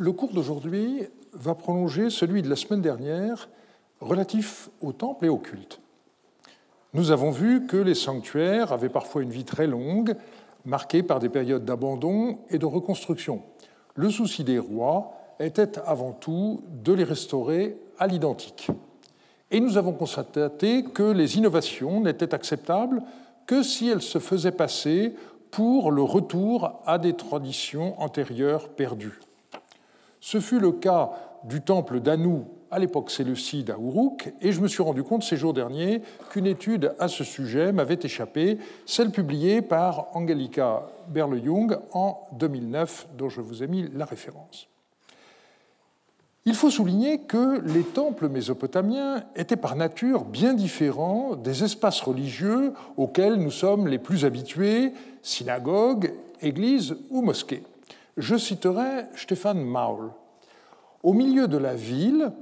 Le cours d'aujourd'hui va prolonger celui de la semaine dernière relatif au temple et au culte. Nous avons vu que les sanctuaires avaient parfois une vie très longue, marquée par des périodes d'abandon et de reconstruction. Le souci des rois était avant tout de les restaurer à l'identique. Et nous avons constaté que les innovations n'étaient acceptables que si elles se faisaient passer pour le retour à des traditions antérieures perdues. Ce fut le cas du temple d'Anou à l'époque séleucide à Uruk, et je me suis rendu compte ces jours derniers qu'une étude à ce sujet m'avait échappé, celle publiée par Angelica Berle-Jung en 2009, dont je vous ai mis la référence. Il faut souligner que les temples mésopotamiens étaient par nature bien différents des espaces religieux auxquels nous sommes les plus habitués, synagogues, églises ou mosquées. Je citerai Stéphane Maul. Au milieu de la ville,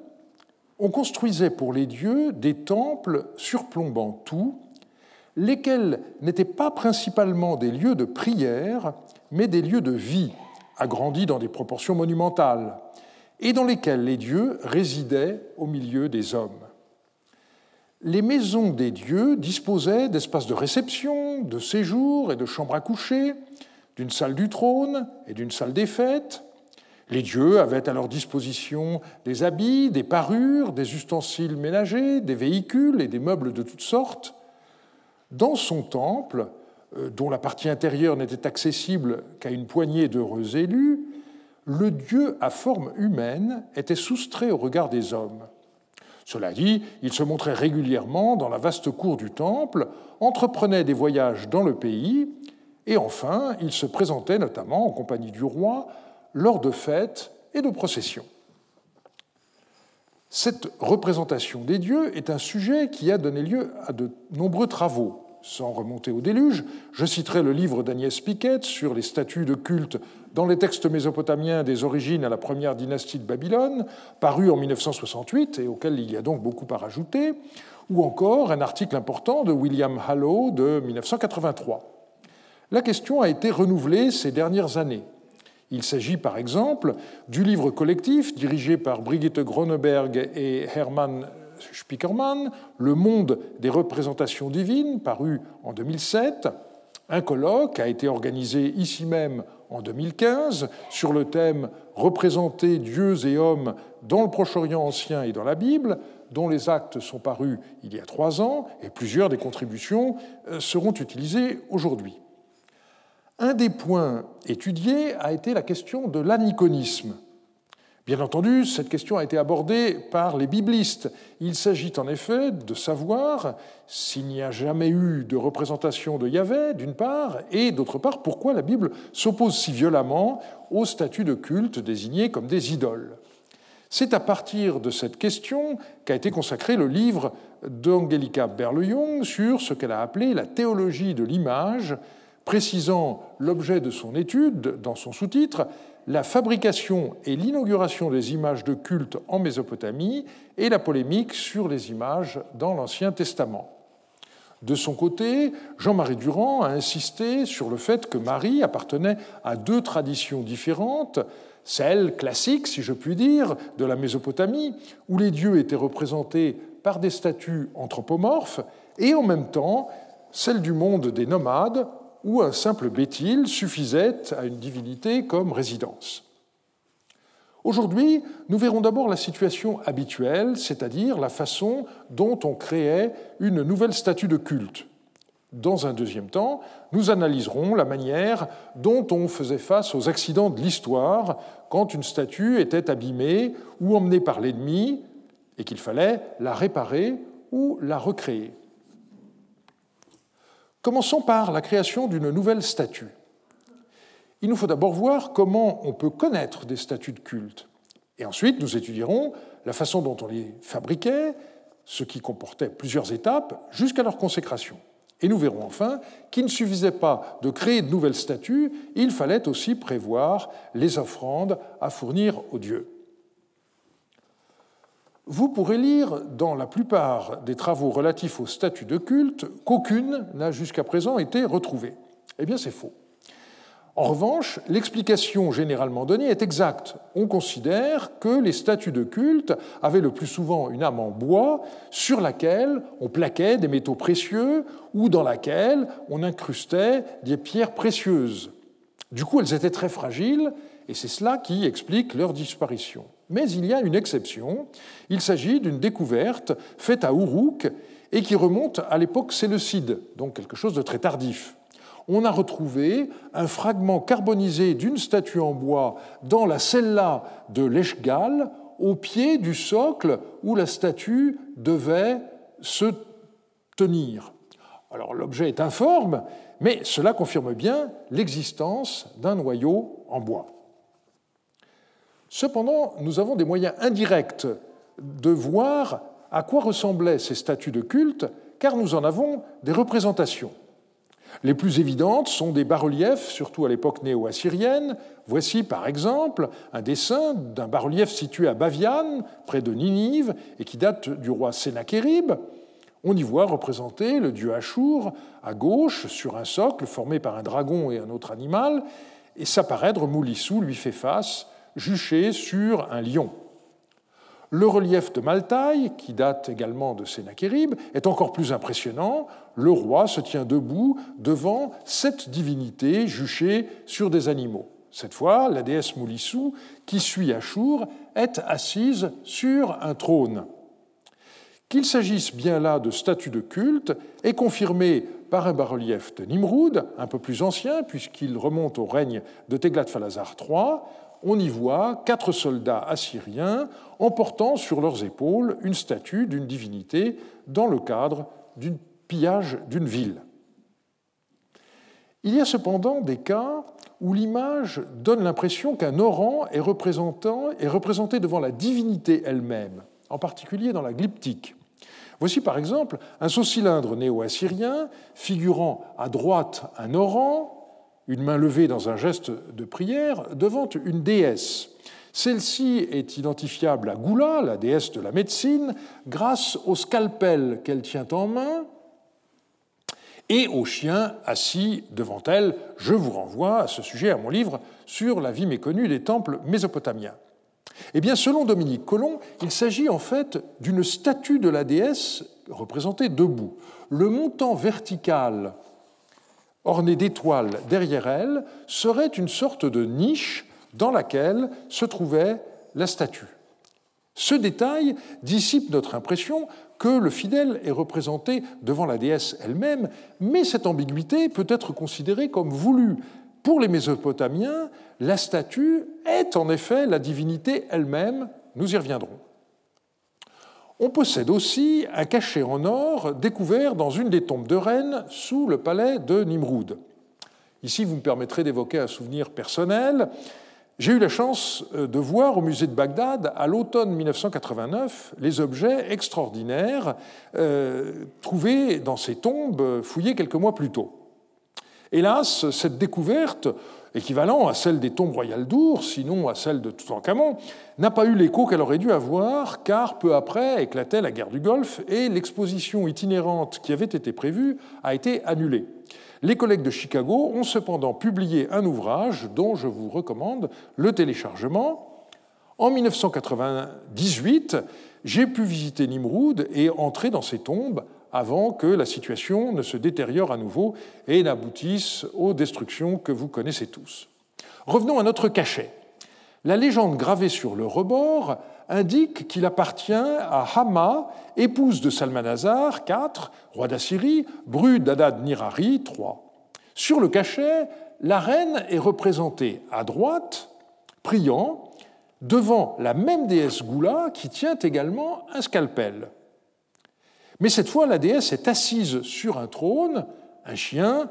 on construisait pour les dieux des temples surplombant tout, lesquels n'étaient pas principalement des lieux de prière, mais des lieux de vie, agrandis dans des proportions monumentales et dans lesquels les dieux résidaient au milieu des hommes. Les maisons des dieux disposaient d'espaces de réception, de séjour et de chambres à coucher, d'une salle du trône et d'une salle des fêtes. Les dieux avaient à leur disposition des habits, des parures, des ustensiles ménagers, des véhicules et des meubles de toutes sortes. Dans son temple, euh, dont la partie intérieure n'était accessible qu'à une poignée d'heureux élus, le Dieu à forme humaine était soustrait au regard des hommes. Cela dit, il se montrait régulièrement dans la vaste cour du temple, entreprenait des voyages dans le pays, et enfin, il se présentait notamment en compagnie du roi lors de fêtes et de processions. Cette représentation des dieux est un sujet qui a donné lieu à de nombreux travaux sans remonter au déluge. Je citerai le livre d'Agnès Piquet sur les statues de culte dans les textes mésopotamiens des origines à la première dynastie de Babylone, paru en 1968 et auquel il y a donc beaucoup à rajouter, ou encore un article important de William Hallow de 1983. La question a été renouvelée ces dernières années. Il s'agit par exemple du livre collectif dirigé par Brigitte Groneberg et Hermann Spiekermann, Le monde des représentations divines, paru en 2007. Un colloque a été organisé ici même en 2015 sur le thème Représenter dieux et hommes dans le Proche-Orient ancien et dans la Bible, dont les actes sont parus il y a trois ans et plusieurs des contributions euh, seront utilisées aujourd'hui. Un des points étudiés a été la question de l'aniconisme, Bien entendu, cette question a été abordée par les biblistes. Il s'agit en effet de savoir s'il n'y a jamais eu de représentation de Yahvé, d'une part, et d'autre part, pourquoi la Bible s'oppose si violemment au statut de culte désigné comme des idoles. C'est à partir de cette question qu'a été consacré le livre d'Angelica Berle-Jung sur ce qu'elle a appelé la théologie de l'image, précisant l'objet de son étude dans son sous-titre la fabrication et l'inauguration des images de culte en Mésopotamie et la polémique sur les images dans l'Ancien Testament. De son côté, Jean-Marie Durand a insisté sur le fait que Marie appartenait à deux traditions différentes, celle classique, si je puis dire, de la Mésopotamie, où les dieux étaient représentés par des statues anthropomorphes, et en même temps celle du monde des nomades, où un simple bétil suffisait à une divinité comme résidence. Aujourd'hui, nous verrons d'abord la situation habituelle, c'est-à-dire la façon dont on créait une nouvelle statue de culte. Dans un deuxième temps, nous analyserons la manière dont on faisait face aux accidents de l'histoire quand une statue était abîmée ou emmenée par l'ennemi et qu'il fallait la réparer ou la recréer. Commençons par la création d'une nouvelle statue. Il nous faut d'abord voir comment on peut connaître des statues de culte. Et ensuite, nous étudierons la façon dont on les fabriquait, ce qui comportait plusieurs étapes, jusqu'à leur consécration. Et nous verrons enfin qu'il ne suffisait pas de créer de nouvelles statues, il fallait aussi prévoir les offrandes à fournir aux dieux. Vous pourrez lire dans la plupart des travaux relatifs au statut de culte qu'aucune n'a jusqu'à présent été retrouvée. Eh bien, c'est faux. En revanche, l'explication généralement donnée est exacte. On considère que les statues de culte avaient le plus souvent une âme en bois sur laquelle on plaquait des métaux précieux ou dans laquelle on incrustait des pierres précieuses. Du coup, elles étaient très fragiles et c'est cela qui explique leur disparition. Mais il y a une exception. Il s'agit d'une découverte faite à Uruk et qui remonte à l'époque séleucide, donc quelque chose de très tardif on a retrouvé un fragment carbonisé d'une statue en bois dans la cella de l'Eshgal, au pied du socle où la statue devait se tenir. Alors l'objet est informe, mais cela confirme bien l'existence d'un noyau en bois. Cependant, nous avons des moyens indirects de voir à quoi ressemblaient ces statues de culte, car nous en avons des représentations. Les plus évidentes sont des bas-reliefs, surtout à l'époque néo-assyrienne. Voici par exemple un dessin d'un bas-relief situé à Baviane, près de Ninive, et qui date du roi Sénachérib. On y voit représenté le dieu Achour à gauche sur un socle formé par un dragon et un autre animal, et Saparaîdre Moulissou lui fait face, juché sur un lion. Le relief de Maltaï, qui date également de Sénachérib, est encore plus impressionnant. Le roi se tient debout devant sept divinités juchées sur des animaux. Cette fois, la déesse Moulissou, qui suit Achour, est assise sur un trône. Qu'il s'agisse bien là de statues de culte est confirmé par un bas-relief de Nimroud, un peu plus ancien, puisqu'il remonte au règne de Teglat-Phalazar III, on y voit quatre soldats assyriens emportant sur leurs épaules une statue d'une divinité dans le cadre d'un pillage d'une ville. Il y a cependant des cas où l'image donne l'impression qu'un orang est, est représenté devant la divinité elle-même, en particulier dans la glyptique. Voici par exemple un saut-cylindre néo-assyrien figurant à droite un orang, une main levée dans un geste de prière, devant une déesse. Celle-ci est identifiable à Goula, la déesse de la médecine, grâce au scalpel qu'elle tient en main et au chien assis devant elle. Je vous renvoie à ce sujet à mon livre sur la vie méconnue des temples mésopotamiens. Eh bien, selon Dominique Colomb, il s'agit en fait d'une statue de la déesse représentée debout. Le montant vertical ornée d'étoiles derrière elle, serait une sorte de niche dans laquelle se trouvait la statue. Ce détail dissipe notre impression que le fidèle est représenté devant la déesse elle-même, mais cette ambiguïté peut être considérée comme voulue. Pour les Mésopotamiens, la statue est en effet la divinité elle-même, nous y reviendrons. On possède aussi un cachet en or découvert dans une des tombes de Rennes sous le palais de Nimroud. Ici, vous me permettrez d'évoquer un souvenir personnel. J'ai eu la chance euh, de voir au musée de Bagdad, à l'automne 1989, les objets extraordinaires euh, trouvés dans ces tombes fouillées quelques mois plus tôt. Hélas, cette découverte équivalent à celle des tombes royales d'Our, sinon à celle de Toutankhamon, n'a pas eu l'écho qu'elle aurait dû avoir, car peu après éclatait la guerre du Golfe et l'exposition itinérante qui avait été prévue a été annulée. Les collègues de Chicago ont cependant publié un ouvrage dont je vous recommande le téléchargement. En 1998, j'ai pu visiter Nimroud et entrer dans ces tombes avant que la situation ne se détériore à nouveau et n'aboutisse aux destructions que vous connaissez tous. Revenons à notre cachet. La légende gravée sur le rebord indique qu'il appartient à Hama, épouse de Salmanazar IV, roi d'Assyrie, bru d'Adad Nirari III. Sur le cachet, la reine est représentée à droite, priant, devant la même déesse Goula qui tient également un scalpel. Mais cette fois, la déesse est assise sur un trône, un chien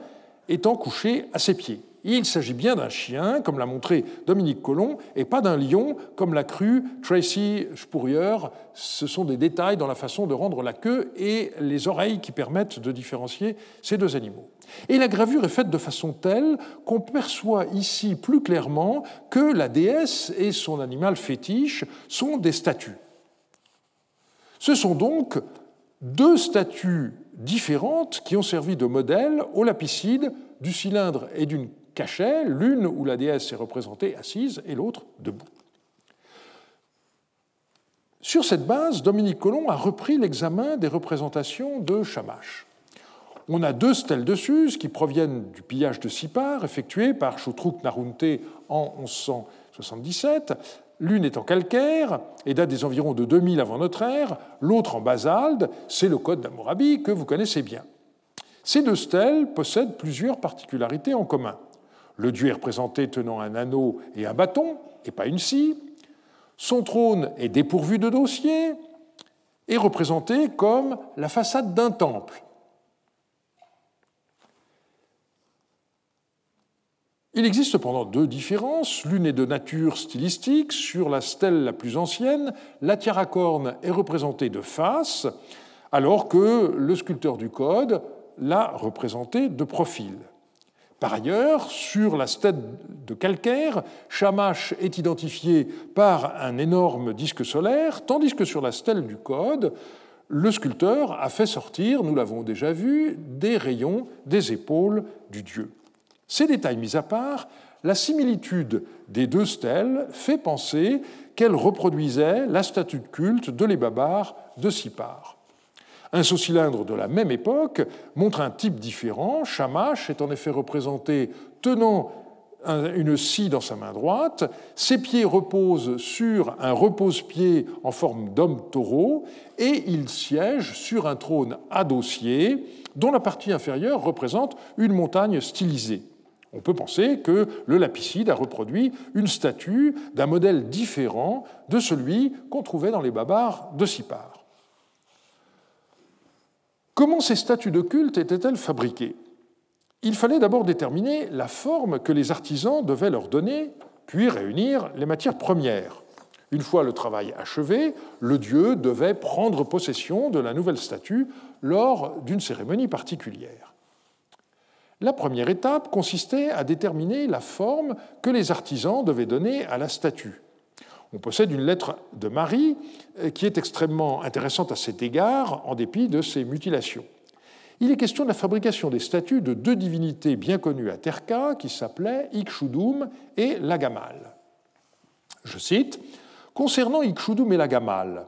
étant couché à ses pieds. Il s'agit bien d'un chien, comme l'a montré Dominique Collomb, et pas d'un lion, comme l'a cru Tracy Spurrier. Ce sont des détails dans la façon de rendre la queue et les oreilles qui permettent de différencier ces deux animaux. Et la gravure est faite de façon telle qu'on perçoit ici plus clairement que la déesse et son animal fétiche sont des statues. Ce sont donc deux statues différentes qui ont servi de modèle au lapicide du cylindre et d'une cachets, l'une où la déesse est représentée assise et l'autre debout. Sur cette base, Dominique Colomb a repris l'examen des représentations de Shamash. On a deux stèles de Suse qui proviennent du pillage de Sipar effectué par Choutrouk Narunte en 1177. L'une est en calcaire et date des environs de 2000 avant notre ère, l'autre en basalte, c'est le code d'Amourabi que vous connaissez bien. Ces deux stèles possèdent plusieurs particularités en commun. Le dieu est représenté tenant un anneau et un bâton, et pas une scie. Son trône est dépourvu de dossier et représenté comme la façade d'un temple. Il existe cependant deux différences. L'une est de nature stylistique. Sur la stèle la plus ancienne, la tiaracorne est représentée de face, alors que le sculpteur du code l'a représentée de profil. Par ailleurs, sur la stèle de calcaire, Shamash est identifié par un énorme disque solaire, tandis que sur la stèle du code, le sculpteur a fait sortir, nous l'avons déjà vu, des rayons des épaules du dieu. Ces détails mis à part, la similitude des deux stèles fait penser qu'elles reproduisaient la statue de culte de les Babars de Sipar. Un saut-cylindre de la même époque montre un type différent. Shamash est en effet représenté tenant une scie dans sa main droite, ses pieds reposent sur un repose-pied en forme d'homme-taureau, et il siège sur un trône à dossier dont la partie inférieure représente une montagne stylisée. On peut penser que le lapicide a reproduit une statue d'un modèle différent de celui qu'on trouvait dans les babars de Sipar. Comment ces statues de culte étaient-elles fabriquées? Il fallait d'abord déterminer la forme que les artisans devaient leur donner, puis réunir les matières premières. Une fois le travail achevé, le dieu devait prendre possession de la nouvelle statue lors d'une cérémonie particulière. La première étape consistait à déterminer la forme que les artisans devaient donner à la statue. On possède une lettre de Marie euh, qui est extrêmement intéressante à cet égard, en dépit de ses mutilations. Il est question de la fabrication des statues de deux divinités bien connues à Terka, qui s'appelaient Ikshudum et Lagamal. Je cite Concernant Ikshudum et Lagamal,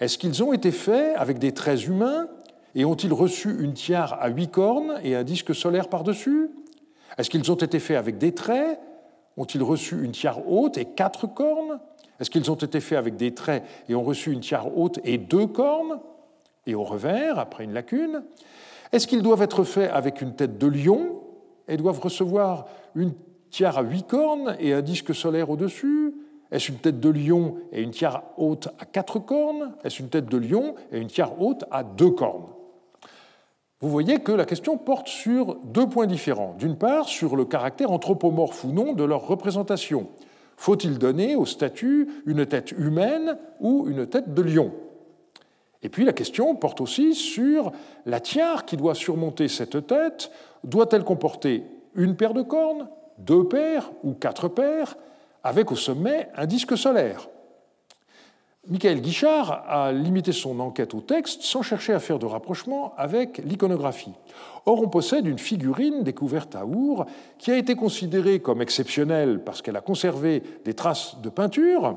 est-ce qu'ils ont été faits avec des traits humains et ont-ils reçu une tiare à huit cornes et un disque solaire par-dessus? Est-ce qu'ils ont été faits avec des traits? Ont-ils reçu une tiare haute et quatre cornes? Est-ce qu'ils ont été faits avec des traits et ont reçu une tiare haute et deux cornes? Et au revers, après une lacune Est-ce qu'ils doivent être faits avec une tête de lion et doivent recevoir une tiare à huit cornes et un disque solaire au-dessus? Est-ce une tête de lion et une tiare haute à quatre cornes? Est-ce une tête de lion et une tiare haute à deux cornes? Vous voyez que la question porte sur deux points différents. D'une part, sur le caractère anthropomorphe ou non de leur représentation. Faut-il donner au statut une tête humaine ou une tête de lion? Et puis la question porte aussi sur la tiare qui doit surmonter cette tête. Doit-elle comporter une paire de cornes, deux paires ou quatre paires, avec au sommet un disque solaire? Michael Guichard a limité son enquête au texte sans chercher à faire de rapprochement avec l'iconographie. Or, on possède une figurine découverte à Our qui a été considérée comme exceptionnelle parce qu'elle a conservé des traces de peinture.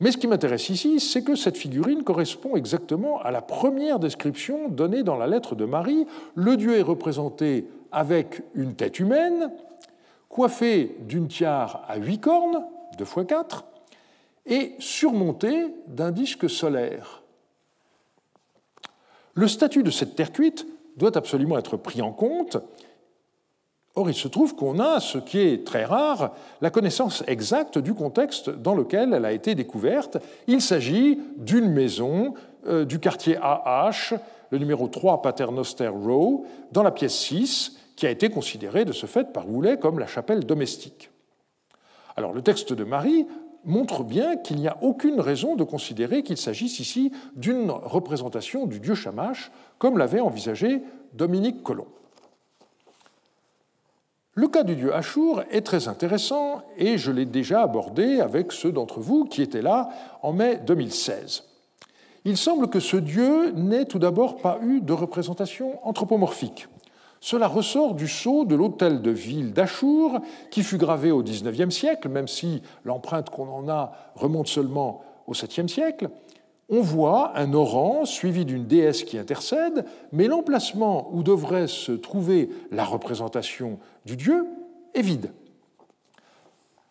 Mais ce qui m'intéresse ici, c'est que cette figurine correspond exactement à la première description donnée dans la lettre de Marie. Le dieu est représenté avec une tête humaine, coiffé d'une tiare à huit cornes, deux fois quatre, et surmonté d'un disque solaire. Le statut de cette terre cuite doit absolument être pris en compte. Or, il se trouve qu'on a, ce qui est très rare, la connaissance exacte du contexte dans lequel elle a été découverte. Il s'agit d'une maison euh, du quartier AH, le numéro 3 Paternoster Row, dans la pièce 6, qui a été considérée de ce fait par Goulet comme la chapelle domestique. Alors, le texte de Marie montre bien qu'il n'y a aucune raison de considérer qu'il s'agisse ici d'une représentation du dieu Shamash, comme l'avait envisagé Dominique Colomb. Le cas du dieu Ashur est très intéressant et je l'ai déjà abordé avec ceux d'entre vous qui étaient là en mai 2016. Il semble que ce dieu n'ait tout d'abord pas eu de représentation anthropomorphique. Cela ressort du sceau de l'hôtel de ville d'Achour, qui fut gravé au XIXe siècle, même si l'empreinte qu'on en a remonte seulement au VIIe siècle. On voit un oran suivi d'une déesse qui intercède, mais l'emplacement où devrait se trouver la représentation du dieu est vide.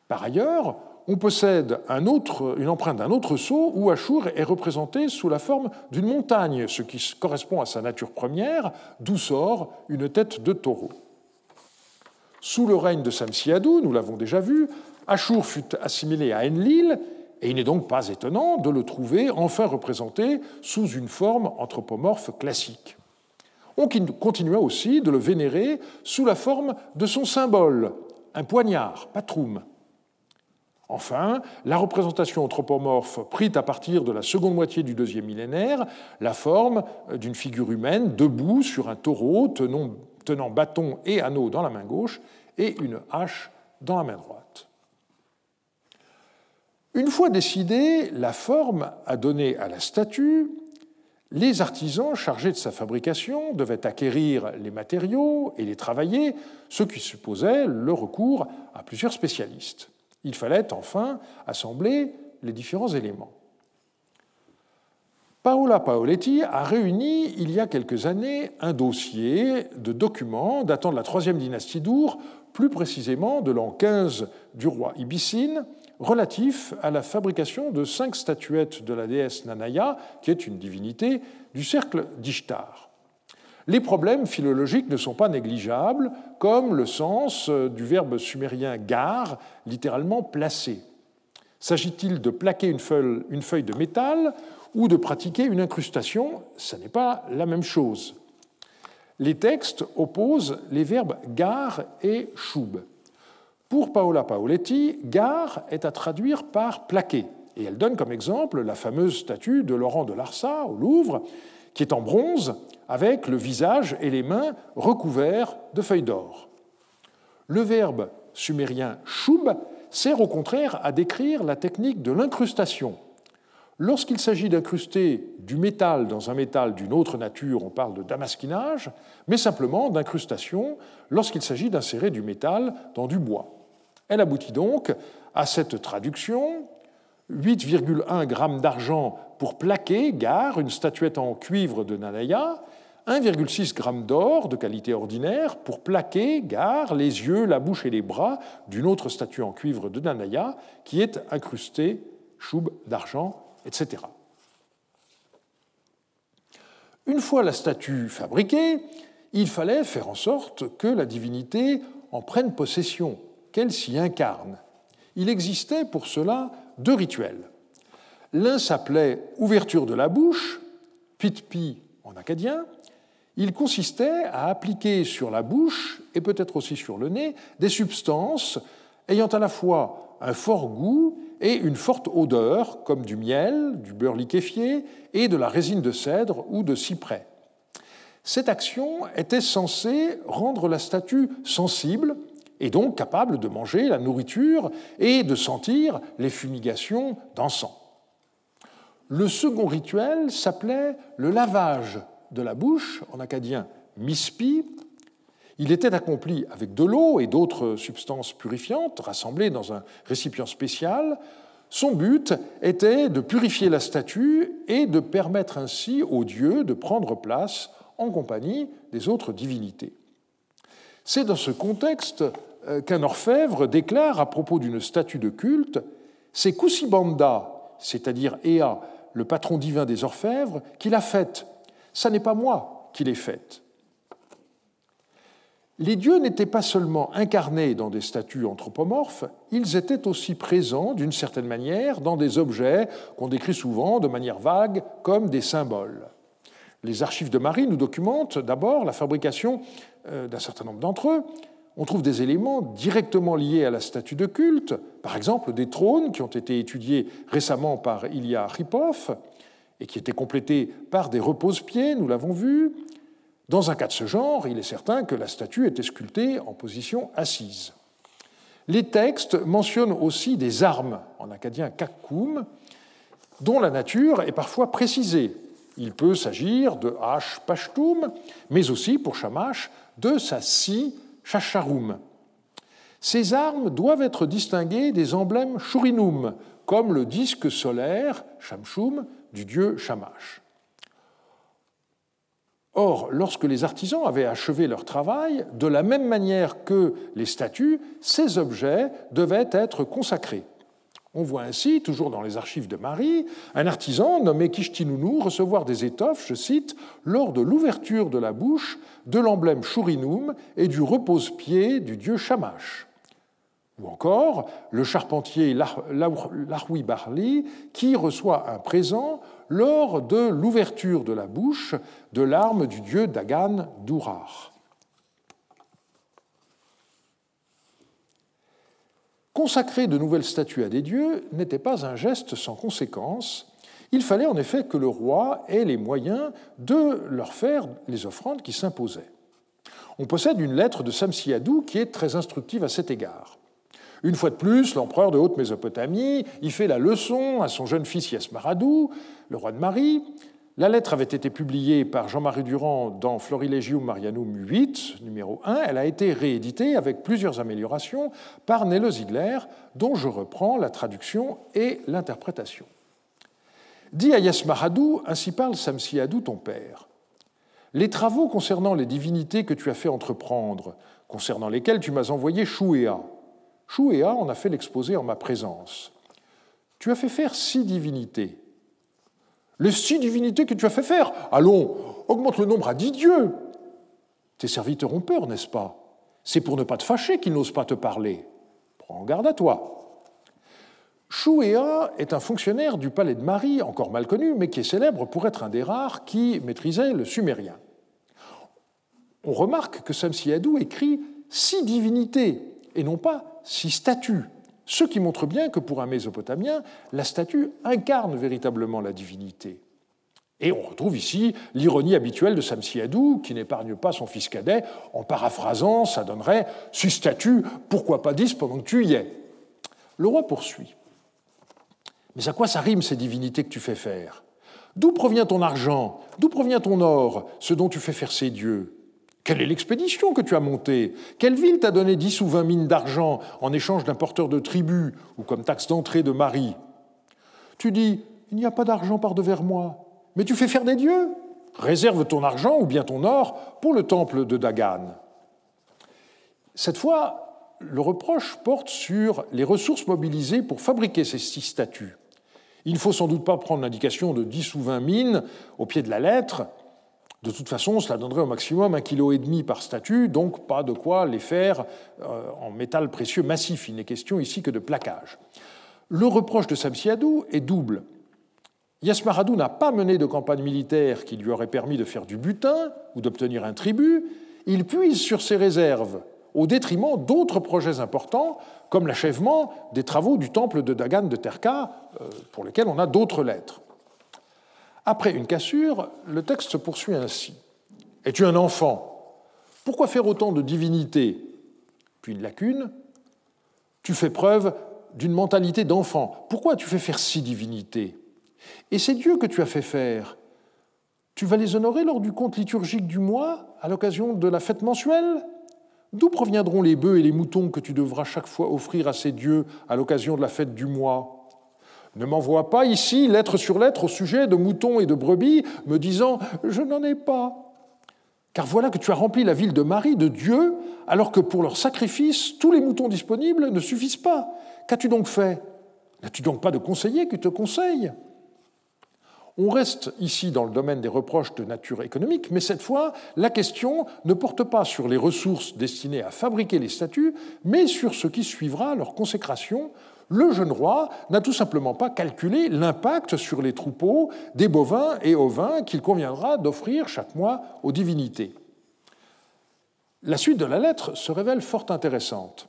Par ailleurs, on possède une empreinte d'un autre sceau où Achour est représenté sous la forme d'une montagne, ce qui correspond à sa nature première, d'où sort une tête de taureau. Sous le règne de Samsiadou, nous l'avons déjà vu, Achour fut assimilé à Enlil, et il n'est donc pas étonnant de le trouver enfin représenté sous une forme anthropomorphe classique. On continua aussi de le vénérer sous la forme de son symbole, un poignard, patrum, Enfin, la représentation anthropomorphe prit à partir de la seconde moitié du deuxième millénaire la forme d'une figure humaine debout sur un taureau tenant, bâton et anneau dans la main gauche et une hache dans la main droite. Une fois décidée la forme à donner à la statue, les artisans chargés de sa fabrication devaient acquérir les matériaux et les travailler, ce qui supposait le recours à plusieurs spécialistes. Il fallait enfin assembler les différents éléments. Paola Paoletti a réuni il y a quelques années un dossier de documents datant de la troisième dynastie d'Our, plus précisément de l'an 15 du roi Ibicine, relatif à la fabrication de cinq statuettes de la déesse Nanaya, qui est une divinité du cercle d'Ishtar. Les problèmes philologiques ne sont pas négligeables, comme le sens euh, du verbe sumérien gar, littéralement placer. S'agit-il de plaquer une feuille, de métal ou de pratiquer une incrustation Ce n'est pas la même chose. Les textes opposent les verbes gar et choub. Pour Paola Paoletti, gar est à traduire par plaquer, et elle donne comme exemple la fameuse statue de Laurent de Larsa au Louvre, qui est en bronze avec le visage et les mains recouverts de feuilles d'or. Le verbe sumérien shub sert au contraire à décrire la technique de l'incrustation. Lorsqu'il s'agit d'incruster du métal dans un métal d'une autre nature, on parle de damasquinage, mais simplement d'incrustation lorsqu'il s'agit d'insérer du métal dans du bois. Elle aboutit donc à cette traduction 8,1 grammes d'argent pour plaquer, gare, une statuette en cuivre de Nanaya, 1,6 g d'or de qualité ordinaire pour plaquer, gare, les yeux, la bouche et les bras d'une autre statue en cuivre de Nanaya qui est incrustée, choub d'argent, etc. Une fois la statue fabriquée, il fallait faire en sorte que la divinité en prenne possession, qu'elle s'y incarne. Il existait pour cela deux rituels. L'un s'appelait ouverture de la bouche, pitpi en acadien, il consistait à appliquer sur la bouche, et peut-être aussi sur le nez, des substances ayant à la fois un fort goût et une forte odeur, comme du miel, du beurre liquéfié et de la résine de cèdre ou de cyprès. Cette action était censée rendre la statue sensible et donc capable de manger la nourriture et de sentir les fumigations d'encens. Le second rituel s'appelait le lavage de la bouche, en acadien mispi. Il était accompli avec de l'eau et d'autres substances purifiantes rassemblées dans un récipient spécial. Son but était de purifier la statue et de permettre ainsi aux dieux de prendre place en compagnie des autres divinités. C'est dans ce contexte euh, qu'un orfèvre déclare à propos d'une statue de culte C'est Kusibanda, c'est-à-dire Ea, le patron divin des orfèvres, qui l'a faite ce n'est pas moi qui l'ai faite. Les dieux n'étaient pas seulement incarnés dans des statues anthropomorphes, ils étaient aussi présents d'une certaine manière dans des objets qu'on décrit souvent de manière vague comme des symboles. Les archives de Marie nous documentent d'abord la fabrication euh, d'un certain nombre d'entre eux. On trouve des éléments directement liés à la statue de culte, par exemple des trônes qui ont été étudiés récemment par Ilya Ripov, et qui était complété par des repose-pieds, nous l'avons vu. Dans un cas de ce genre, il est certain que la statue était sculptée en position assise. Les textes mentionnent aussi des armes, en acadien kakkum, dont la nature est parfois précisée. Il peut s'agir de H. Pashtum, mais aussi pour Shamash de sa Si Shasharum. Ces armes doivent être distinguées des emblèmes Shurinum, comme le disque solaire, Shamshum, du dieu Shamash. Or, lorsque les artisans avaient achevé leur travail, de la même manière que les statues, ces objets devaient être consacrés. On voit ainsi, toujours dans les archives de Marie, un artisan nommé Kishtinounou recevoir des étoffes, je cite, lors de l'ouverture de la bouche de l'emblème Shurinum et du repose-pied du dieu Shamash. Ou encore le charpentier Larwi Barli qui reçoit un présent lors de l'ouverture de la bouche de l'arme du dieu Dagan Durar. Consacrer de nouvelles statues à des dieux n'était pas un geste sans conséquence. Il fallait en effet que le roi ait les moyens de leur faire les offrandes qui s'imposaient. On possède une lettre de Samsiadou qui est très instructive à cet égard. Une fois de plus, l'empereur de Haute-Mésopotamie y fait la leçon à son jeune fils Yasmaradou, le roi de Marie, la lettre avait été publiée par Jean-Marie Durand dans Florilegium Marianum 8, numéro 1. Elle a été rééditée avec plusieurs améliorations par Nello Ziegler, dont je reprends la traduction et l'interprétation. Dis à Yasmaradou, ainsi parle Samsiadou, ton père. Les travaux concernant les divinités que tu as fait entreprendre, concernant lesquels tu m'as envoyé Chouéa. Chouéa en a fait l'exposé en ma présence. Tu as fait faire six divinités les six divinités que tu as fait faire. Allons, augmente le nombre à dix dieux. Tes serviteurs ont peur, n'est-ce pas? C'est pour ne pas te fâcher qu'ils n'osent pas te parler. Prends garde à toi. Chouéa est un fonctionnaire du palais de Marie, encore mal connu, mais qui est célèbre pour être un des rares qui maîtrisait le sumérien. On remarque que Samsiadou écrit six divinités et non pas six statues. Ce qui montre bien que pour un Mésopotamien, la statue incarne véritablement la divinité. Et on retrouve ici l'ironie habituelle de Samsiadou, qui n'épargne pas son fils cadet. En paraphrasant, ça donnerait Si statue, pourquoi pas dix pendant que tu y es? Le roi poursuit. Mais à quoi ça rime ces divinités que tu fais faire? D'où provient ton argent? D'où provient ton or, ce dont tu fais faire ces dieux? Quelle est l'expédition que tu as montée? Quelle ville t'a donné dix ou vingt mines d'argent en échange d'un porteur de tribu ou comme taxe d'entrée de mari? Tu dis Il n'y a pas d'argent par devers moi, mais tu fais faire des dieux Réserve ton argent ou bien ton or pour le temple de Dagan. Cette fois, le reproche porte sur les ressources mobilisées pour fabriquer ces six statues. Il ne faut sans doute pas prendre l'indication de dix ou vingt mines au pied de la lettre, de toute façon, cela donnerait au maximum un kilo et demi par statue, donc pas de quoi les faire euh, en métal précieux massif. Il n'est question ici que de plaquage. Le reproche de Samsiadou est double. Yasmaradou n'a pas mené de campagne militaire qui lui aurait permis de faire du butin ou d'obtenir un tribut. Il puise sur ses réserves au détriment d'autres projets importants, comme l'achèvement des travaux du temple de Dagan de Terka, euh, pour lesquels on a d'autres lettres. Après une cassure, le texte se poursuit ainsi. Es-tu un enfant? Pourquoi faire autant de divinité Puis une lacune. Tu fais preuve d'une mentalité d'enfant. Pourquoi tu fais faire six divinités? Et ces dieux que tu as fait faire, tu vas les honorer lors du compte liturgique du mois, à l'occasion de la fête mensuelle? D'où proviendront les bœufs et les moutons que tu devras chaque fois offrir à ces dieux à l'occasion de la fête du mois? Ne m'envoie pas ici lettre sur lettre au sujet de moutons et de brebis, me disant Je n'en ai pas. Car voilà que tu as rempli la ville de Marie de Dieu, alors que pour leur sacrifice, tous les moutons disponibles ne suffisent pas. Qu'as-tu donc fait? N'as-tu donc pas de conseiller qui te conseille? On reste ici dans le domaine des reproches de nature économique, mais cette fois, la question ne porte pas sur les ressources destinées à fabriquer les statues, mais sur ce qui suivra leur consécration le jeune roi n'a tout simplement pas calculé l'impact sur les troupeaux des bovins et ovins qu'il conviendra d'offrir chaque mois aux divinités. La suite de la lettre se révèle fort intéressante.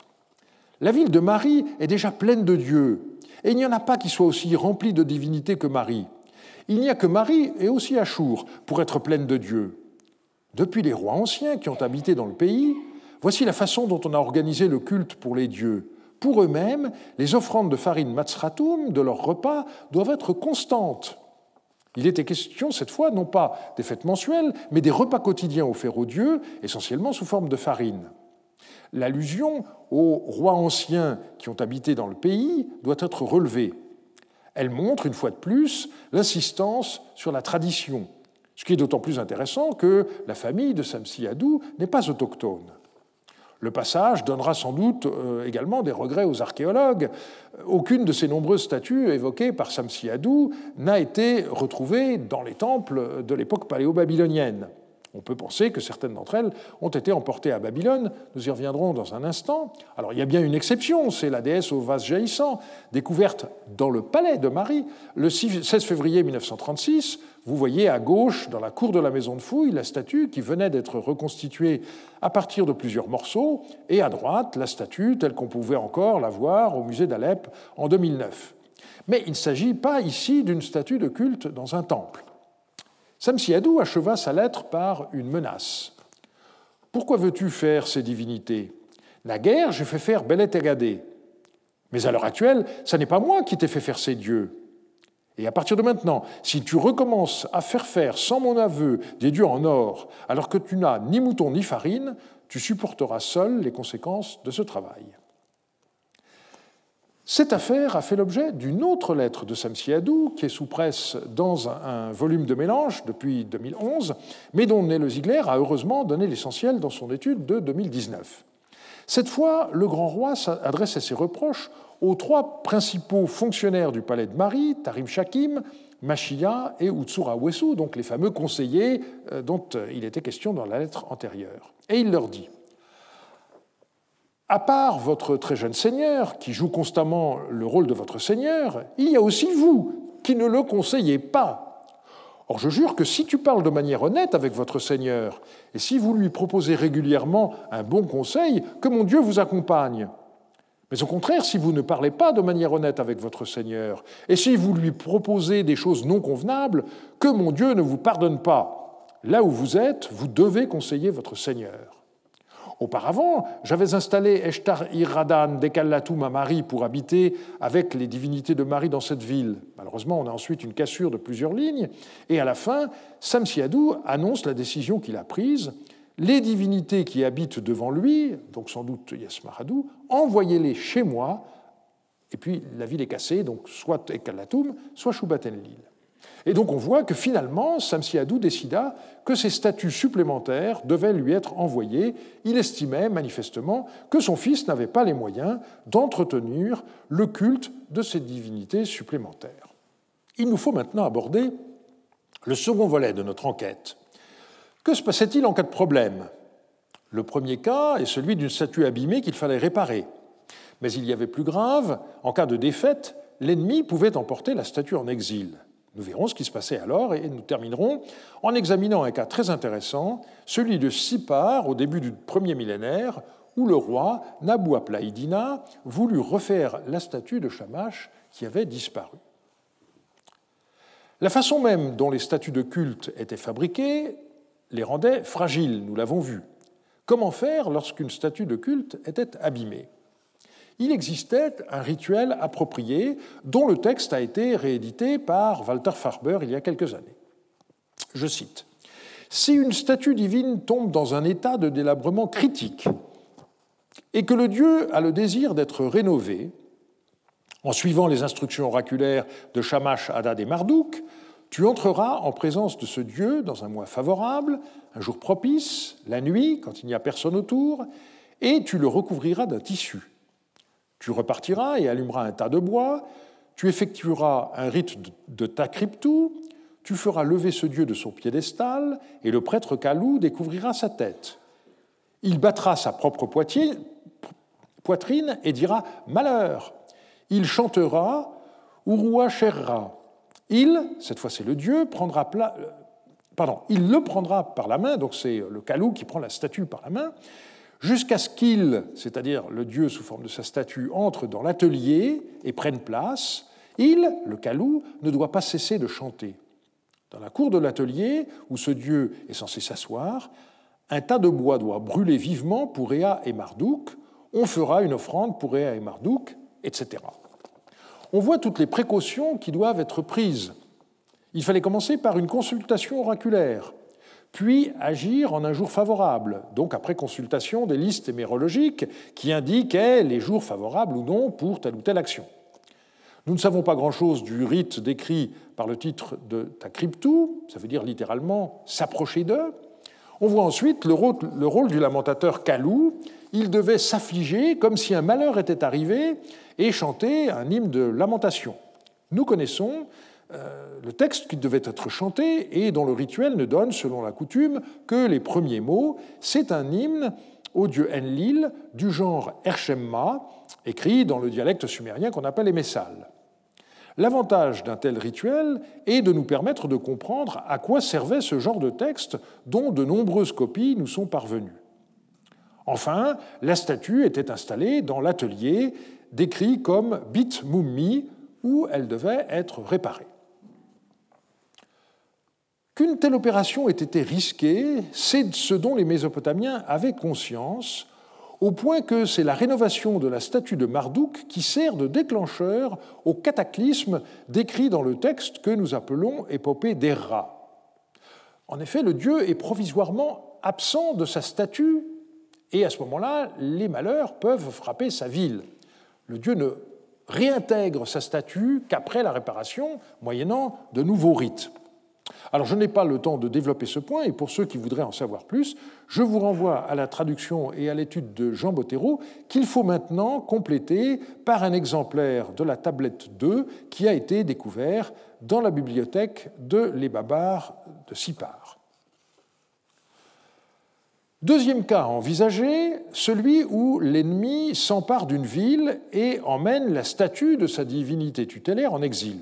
La ville de Marie est déjà pleine de dieux, et il n'y en a pas qui soit aussi remplie de divinités que Marie. Il n'y a que Marie et aussi Achour pour être pleine de dieux. Depuis les rois anciens qui ont habité dans le pays, voici la façon dont on a organisé le culte pour les dieux. Pour eux-mêmes, les offrandes de farine matzratum de leur repas doivent être constantes. Il était question cette fois non pas des fêtes mensuelles, mais des repas quotidiens offerts aux dieux, essentiellement sous forme de farine. L'allusion aux rois anciens qui ont habité dans le pays doit être relevée. Elle montre, une fois de plus, l'insistance sur la tradition, ce qui est d'autant plus intéressant que la famille de Samsiadou n'est pas autochtone. Le passage donnera sans doute euh, également des regrets aux archéologues. Aucune de ces nombreuses statues évoquées par Samsiadou n'a été retrouvée dans les temples de l'époque paléo-babylonienne. On peut penser que certaines d'entre elles ont été emportées à Babylone. Nous y reviendrons dans un instant. Alors il y a bien une exception, c'est la déesse au vase jaillissant, découverte dans le palais de Marie le 16 février 1936. Vous voyez à gauche, dans la cour de la maison de fouille, la statue qui venait d'être reconstituée à partir de plusieurs morceaux, et à droite, la statue telle qu'on pouvait encore la voir au musée d'Alep en 2009. Mais il ne s'agit pas ici d'une statue de culte dans un temple. Samsiadou acheva sa lettre par une menace. Pourquoi veux-tu faire ces divinités? Guerre, j'ai fait faire Belet Gadé. Mais à l'heure actuelle, ce n'est pas moi qui t'ai fait faire ces dieux. Et à partir de maintenant, si tu recommences à faire faire sans mon aveu des dieux en or, alors que tu n'as ni mouton ni farine, tu supporteras seul les conséquences de ce travail. Cette affaire a fait l'objet d'une autre lettre de Samsiadou, qui est sous presse dans un volume de mélange depuis 2011, mais dont Nele Ziegler a heureusement donné l'essentiel dans son étude de 2019. Cette fois, le grand roi adresse ses reproches aux trois principaux fonctionnaires du palais de Marie, Tarim Shakim, Machia et Utsura Wesu, donc les fameux conseillers euh, dont euh, il était question dans la lettre antérieure. Et il leur dit à part votre très jeune Seigneur, qui joue constamment le rôle de votre Seigneur, il y a aussi vous, qui ne le conseillez pas. Or, je jure que si tu parles de manière honnête avec votre Seigneur, et si vous lui proposez régulièrement un bon conseil, que mon Dieu vous accompagne. Mais au contraire, si vous ne parlez pas de manière honnête avec votre Seigneur, et si vous lui proposez des choses non convenables, que mon Dieu ne vous pardonne pas. Là où vous êtes, vous devez conseiller votre Seigneur. Auparavant, j'avais installé Eshtar Iradan Dekalatum à Marie pour habiter avec les divinités de Marie dans cette ville. Malheureusement, on a ensuite une cassure de plusieurs lignes, et à la fin, Samsiadou annonce la décision qu'il a prise. Les divinités qui habitent devant lui, donc sans doute Yasmaradou, envoyez-les chez moi, et puis la ville est cassée, donc soit Ekalatum, soit Shubatenlil. Et donc on voit que finalement, Samsiadou décida que ces statuts supplémentaires devaient lui être envoyés. Il estimait manifestement que son fils n'avait pas les moyens d'entretenir le culte de ces divinités supplémentaires. Il nous faut maintenant aborder le second volet de notre enquête. Que se passait-il en cas de problème? Le premier cas est celui d'une statue abîmée qu'il fallait réparer. Mais il y avait plus grave, en cas de défaite, l'ennemi pouvait emporter la statue en exil. Nous verrons ce qui se passait alors et nous terminerons en examinant un cas très intéressant, celui de Sipar au début du premier millénaire, où le roi Nabu Aplaïdina voulut refaire la statue de Shamash qui avait disparu. La façon même dont les statues de culte étaient fabriquées les rendait fragiles, nous l'avons vu. Comment faire lorsqu'une statue de culte était abîmée? Il existait un rituel approprié dont le texte a été réédité par Walter Farber il y a quelques années. Je cite Si une statue divine tombe dans un état de délabrement critique et que le dieu a le désir d'être rénové, en suivant les instructions oraculaires de Shamash, Hadad et Marduk, tu entreras en présence de ce Dieu dans un mois favorable, un jour propice, la nuit, quand il n'y a personne autour, et tu le recouvriras d'un tissu. Tu repartiras et allumeras un tas de bois, tu effectueras un rite de takriptu, tu feras lever ce dieu de son piédestal, et le prêtre Kalou découvrira sa tête. Il battra sa propre poitrine et dira Malheur Il chantera Urua Sherra. Il, cette fois c'est le dieu, prendra pardon, il le prendra par la main, donc c'est le Kalou qui prend la statue par la main, jusqu'à ce qu'il, c'est-à-dire le dieu sous forme de sa statue, entre dans l'atelier et prenne place, il, le calou, ne doit pas cesser de chanter. Dans la cour de l'atelier, où ce dieu est censé s'asseoir, un tas de bois doit brûler vivement pour Ea et Marduk, on fera une offrande pour Ea et Marduk, etc. On voit toutes les précautions qui doivent être prises. Il fallait commencer par une consultation oraculaire, puis agir en un jour favorable, donc après consultation des listes hémérologiques qui indiquaient les jours favorables ou non pour telle ou telle action. Nous ne savons pas grand-chose du rite décrit par le titre de Takriptu, ça veut dire littéralement s'approcher d'eux. On voit ensuite le rôle, du lamentateur Kalou. Il devait s'affliger comme si un malheur était arrivé et chanter un hymne de lamentation. Nous connaissons euh, le texte qui devait être chanté et dont le rituel ne donne, selon la coutume, que les premiers mots. C'est un hymne au dieu Enlil du genre Ershemma, écrit dans le dialecte sumérien qu'on appelle Emessal. L'avantage d'un tel rituel est de nous permettre de comprendre à quoi servait ce genre de texte dont de nombreuses copies nous sont parvenues. Enfin, la statue était installée dans l'atelier décrit comme Bit Mummi, où elle devait être réparée. Qu'une telle opération ait été risquée, c'est ce dont les Mésopotamiens avaient conscience au point que c'est la rénovation de la statue de Marduk qui sert de déclencheur au cataclysme décrit dans le texte que nous appelons épopée d'Erra. En effet, le dieu est provisoirement absent de sa statue, et à ce moment-là, les malheurs peuvent frapper sa ville. Le dieu ne réintègre sa statue qu'après la réparation, moyennant de nouveaux rites. Alors je n'ai pas le temps de développer ce point, et pour ceux qui voudraient en savoir plus, je vous renvoie à la traduction et à l'étude de Jean Bottero, qu'il faut maintenant compléter par un exemplaire de la tablette 2 qui a été découvert dans la bibliothèque de Les Babars de Sipar. Deuxième cas envisagé, celui où l'ennemi s'empare d'une ville et emmène la statue de sa divinité tutélaire en exil.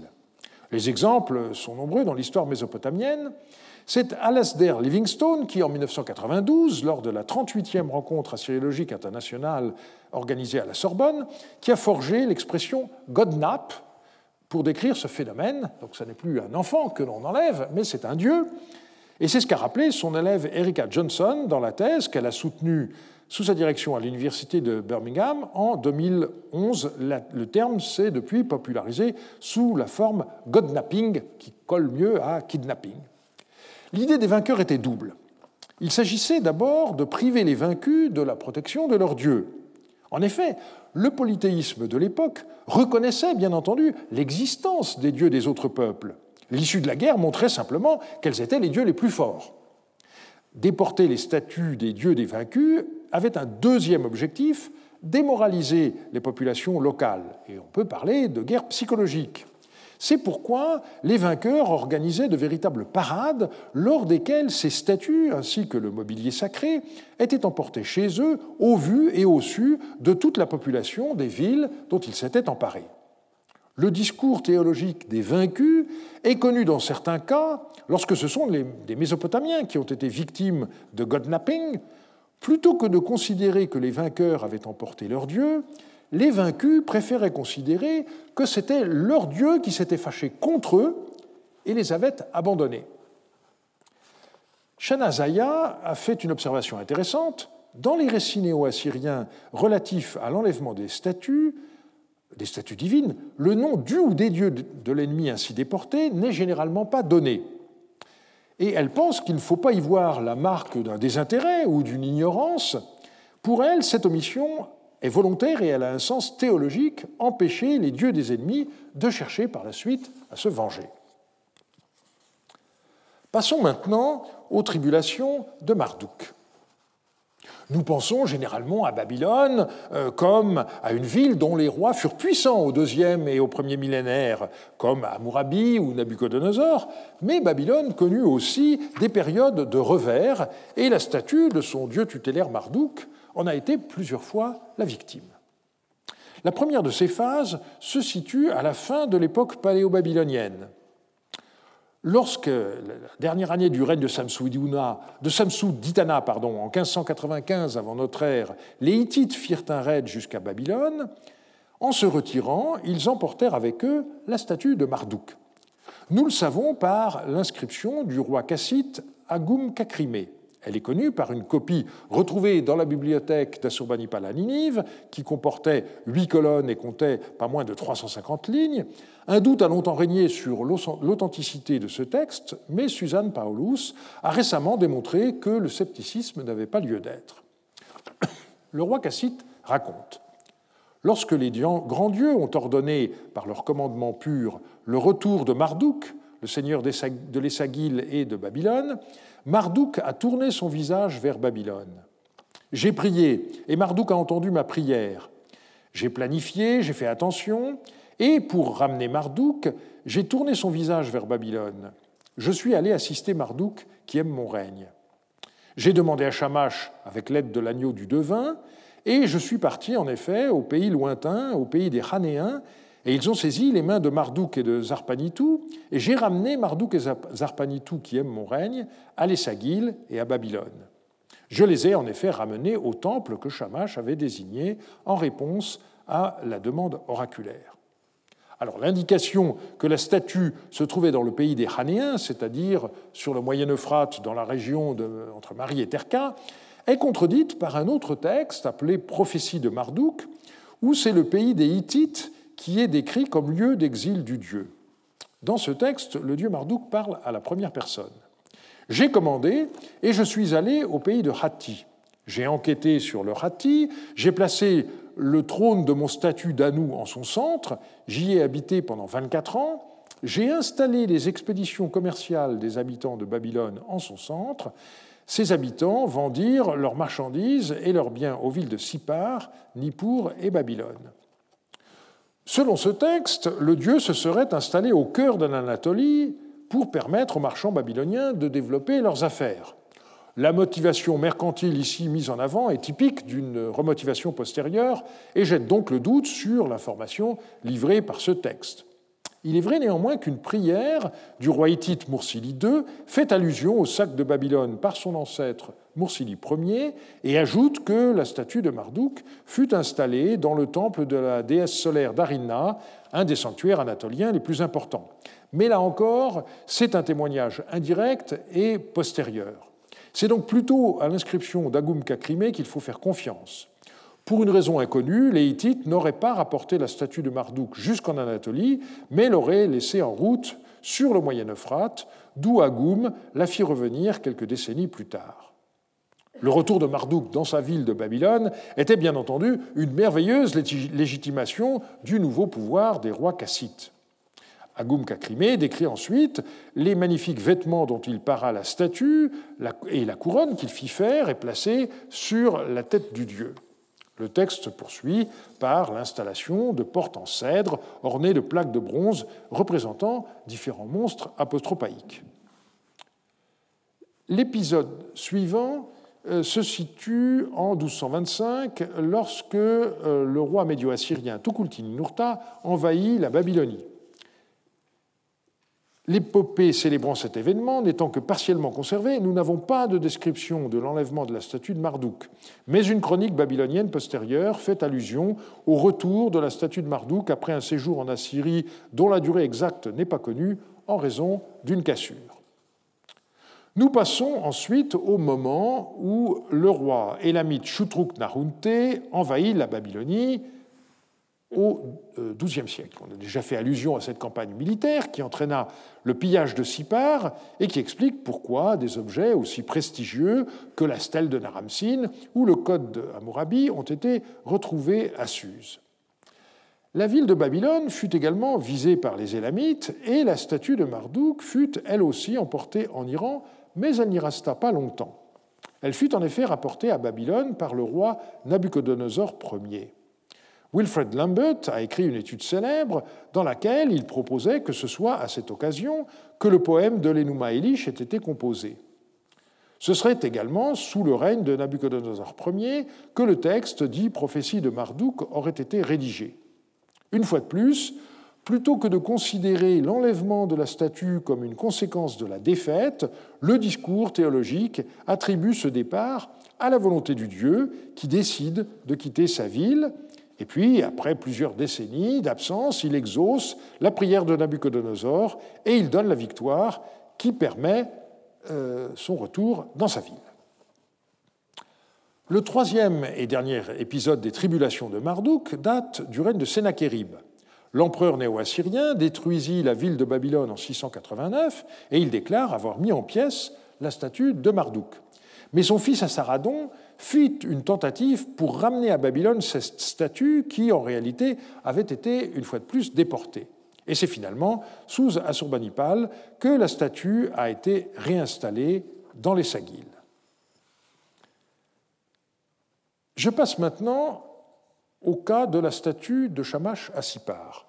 Les exemples sont nombreux dans l'histoire mésopotamienne. C'est Alasdair Livingstone qui, en 1992, lors de la 38e rencontre assyriologique internationale organisée à la Sorbonne, qui a forgé l'expression Godnap pour décrire ce phénomène. Donc ce n'est plus un enfant que l'on enlève, mais c'est un dieu. Et c'est ce qu'a rappelé son élève Erika Johnson dans la thèse qu'elle a soutenue sous sa direction à l'Université de Birmingham en 2011. Le terme s'est depuis popularisé sous la forme godnapping, qui colle mieux à kidnapping. L'idée des vainqueurs était double. Il s'agissait d'abord de priver les vaincus de la protection de leur dieu. En effet, le polythéisme de l'époque reconnaissait bien entendu l'existence des dieux des autres peuples. L'issue de la guerre montrait simplement quels étaient les dieux les plus forts. Déporter les statues des dieux des vaincus avait un deuxième objectif, démoraliser les populations locales. Et on peut parler de guerre psychologique. C'est pourquoi les vainqueurs organisaient de véritables parades lors desquelles ces statues, ainsi que le mobilier sacré, étaient emportés chez eux au vu et au su de toute la population des villes dont ils s'étaient emparés. Le discours théologique des vaincus est connu dans certains cas lorsque ce sont des Mésopotamiens qui ont été victimes de godnapping, Plutôt que de considérer que les vainqueurs avaient emporté leur Dieu, les vaincus préféraient considérer que c'était leur Dieu qui s'était fâché contre eux et les avait abandonnés. Shanazaya a fait une observation intéressante. Dans les récits néo-assyriens relatifs à l'enlèvement des statues, des statues divines, le nom du ou des dieux de l'ennemi ainsi déporté n'est généralement pas donné et elle pense qu'il ne faut pas y voir la marque d'un désintérêt ou d'une ignorance. Pour elle, cette omission est volontaire et elle a un sens théologique, empêcher les dieux des ennemis de chercher par la suite à se venger. Passons maintenant aux tribulations de Marduk. Nous pensons généralement à Babylone euh, comme à une ville dont les rois furent puissants au deuxième et au premier millénaire, comme Hammurabi ou Nabucodonosor, mais Babylone connut aussi des périodes de revers, et la statue de son dieu tutélaire Marduk en a été plusieurs fois la victime. La première de ces phases se situe à la fin de l'époque paléo-babylonienne. Lorsque, la dernière année du règne de Samsou d'Itana pardon, en 1595 avant notre ère, les Hittites firent un raid jusqu'à Babylone, en se retirant, ils emportèrent avec eux la statue de Marduk. Nous le savons par l'inscription du roi cassite Agum Kakrimé. Elle est connue par une copie retrouvée dans la bibliothèque d'Assurbanipal à Ninive, qui comportait huit colonnes et comptait pas moins de 350 lignes. Un doute a longtemps régné sur l'authenticité de ce texte, mais Suzanne Paulus a récemment démontré que le scepticisme n'avait pas lieu d'être. Le roi Cassite raconte Lorsque les grands dieux ont ordonné, par leur commandement pur, le retour de Marduk, le seigneur de l'Essagil et de Babylone, Marduk a tourné son visage vers Babylone. J'ai prié, et Marduk a entendu ma prière. J'ai planifié, j'ai fait attention, et pour ramener Marduk, j'ai tourné son visage vers Babylone. Je suis allé assister Marduk, qui aime mon règne. J'ai demandé à Shamash, avec l'aide de l'agneau du devin, et je suis parti en effet au pays lointain, au pays des Hanéens, et ils ont saisi les mains de Marduk et de Zarpanitou, et j'ai ramené Marduk et Zarpanitou, qui aiment mon règne, à l'Essagil et à Babylone. Je les ai en effet ramenés au temple que Shamash avait désigné en réponse à la demande oraculaire. Alors l'indication que la statue se trouvait dans le pays des Hanéens, c'est-à-dire sur le Moyen Euphrate, dans la région entre Marie et Terka, est contredite par un autre texte appelé Prophétie de Marduk, où c'est le pays des Hittites qui est décrit comme lieu d'exil du dieu. Dans ce texte, le dieu Marduk parle à la première personne. J'ai commandé et je suis allé au pays de Hatti. J'ai enquêté sur le Hatti, j'ai placé le trône de mon statut d'Anou en son centre, j'y ai habité pendant 24 ans, j'ai installé les expéditions commerciales des habitants de Babylone en son centre, ces habitants vendirent leurs marchandises et leurs biens aux villes de Sipar, Nippur et Babylone. Selon ce texte, le dieu se serait installé au cœur de l'Anatolie pour permettre aux marchands babyloniens de développer leurs affaires. La motivation mercantile ici mise en avant est typique d'une remotivation postérieure et jette donc le doute sur l'information livrée par ce texte. Il est vrai néanmoins qu'une prière du roi hittite Mursili II fait allusion au sac de Babylone par son ancêtre Mursili Ier et ajoute que la statue de Marduk fut installée dans le temple de la déesse solaire d'Arinna, un des sanctuaires anatoliens les plus importants. Mais là encore, c'est un témoignage indirect et postérieur. C'est donc plutôt à l'inscription d'Agum Kakrimé qu'il faut faire confiance. Pour une raison inconnue, les Hittites n'auraient pas rapporté la statue de Marduk jusqu'en Anatolie, mais l'auraient laissée en route sur le Moyen Euphrate, d'où Agum la fit revenir quelques décennies plus tard. Le retour de Marduk dans sa ville de Babylone était bien entendu une merveilleuse légitimation du nouveau pouvoir des rois cassites. Agum Kakrimé décrit ensuite les magnifiques vêtements dont il para la statue et la couronne qu'il fit faire et placer sur la tête du dieu. Le texte poursuit par l'installation de portes en cèdre ornées de plaques de bronze représentant différents monstres apostropaïques. L'épisode suivant se situe en 1225 lorsque euh, le roi médio-assyrien Tukulti-Ninurta envahit la Babylonie. L'épopée célébrant cet événement n'étant que partiellement conservée, nous n'avons pas de description de l'enlèvement de la statue de Marduk, mais une chronique babylonienne postérieure fait allusion au retour de la statue de Marduk après un séjour en Assyrie dont la durée exacte n'est pas connue en raison d'une cassure. Nous passons ensuite au moment où le roi élamite Shutruk Narunte envahit la Babylonie au XIIe euh, siècle. On a déjà fait allusion à cette campagne militaire qui entraîna le pillage de Sipar et qui explique pourquoi des objets aussi prestigieux que la stèle de Naramsin ou le code de Hammurabi ont été retrouvés à Suse. La ville de Babylone fut également visée par les Élamites et la statue de Marduk fut elle aussi emportée en Iran, mais elle n'y resta pas longtemps. Elle fut en effet rapportée à Babylone par le roi Nabuchodonosor Ier. Wilfred Lambert a écrit une étude célèbre dans laquelle il proposait que ce soit à cette occasion que le poème de l'Enuma Elish ait été composé. Ce serait également sous le règne de Nabuchodonosor Ier que le texte dit prophétie de Marduk aurait été rédigé. Une fois de plus, plutôt que de considérer l'enlèvement de la statue comme une conséquence de la défaite, le discours théologique attribue ce départ à la volonté du Dieu qui décide de quitter sa ville et puis, après plusieurs décennies d'absence, il exauce la prière de Nabucodonosor et il donne la victoire qui permet euh, son retour dans sa ville. Le troisième et dernier épisode des tribulations de Marduk date du règne de Sennacherib. L'empereur néo-assyrien détruisit la ville de Babylone en 689 et il déclare avoir mis en pièces la statue de Marduk. Mais son fils Assaradon fit une tentative pour ramener à Babylone cette statue qui, en réalité, avait été une fois de plus déportée. Et c'est finalement sous Assurbanipal que la statue a été réinstallée dans les Sagiles. Je passe maintenant au cas de la statue de Shamash à Sipar.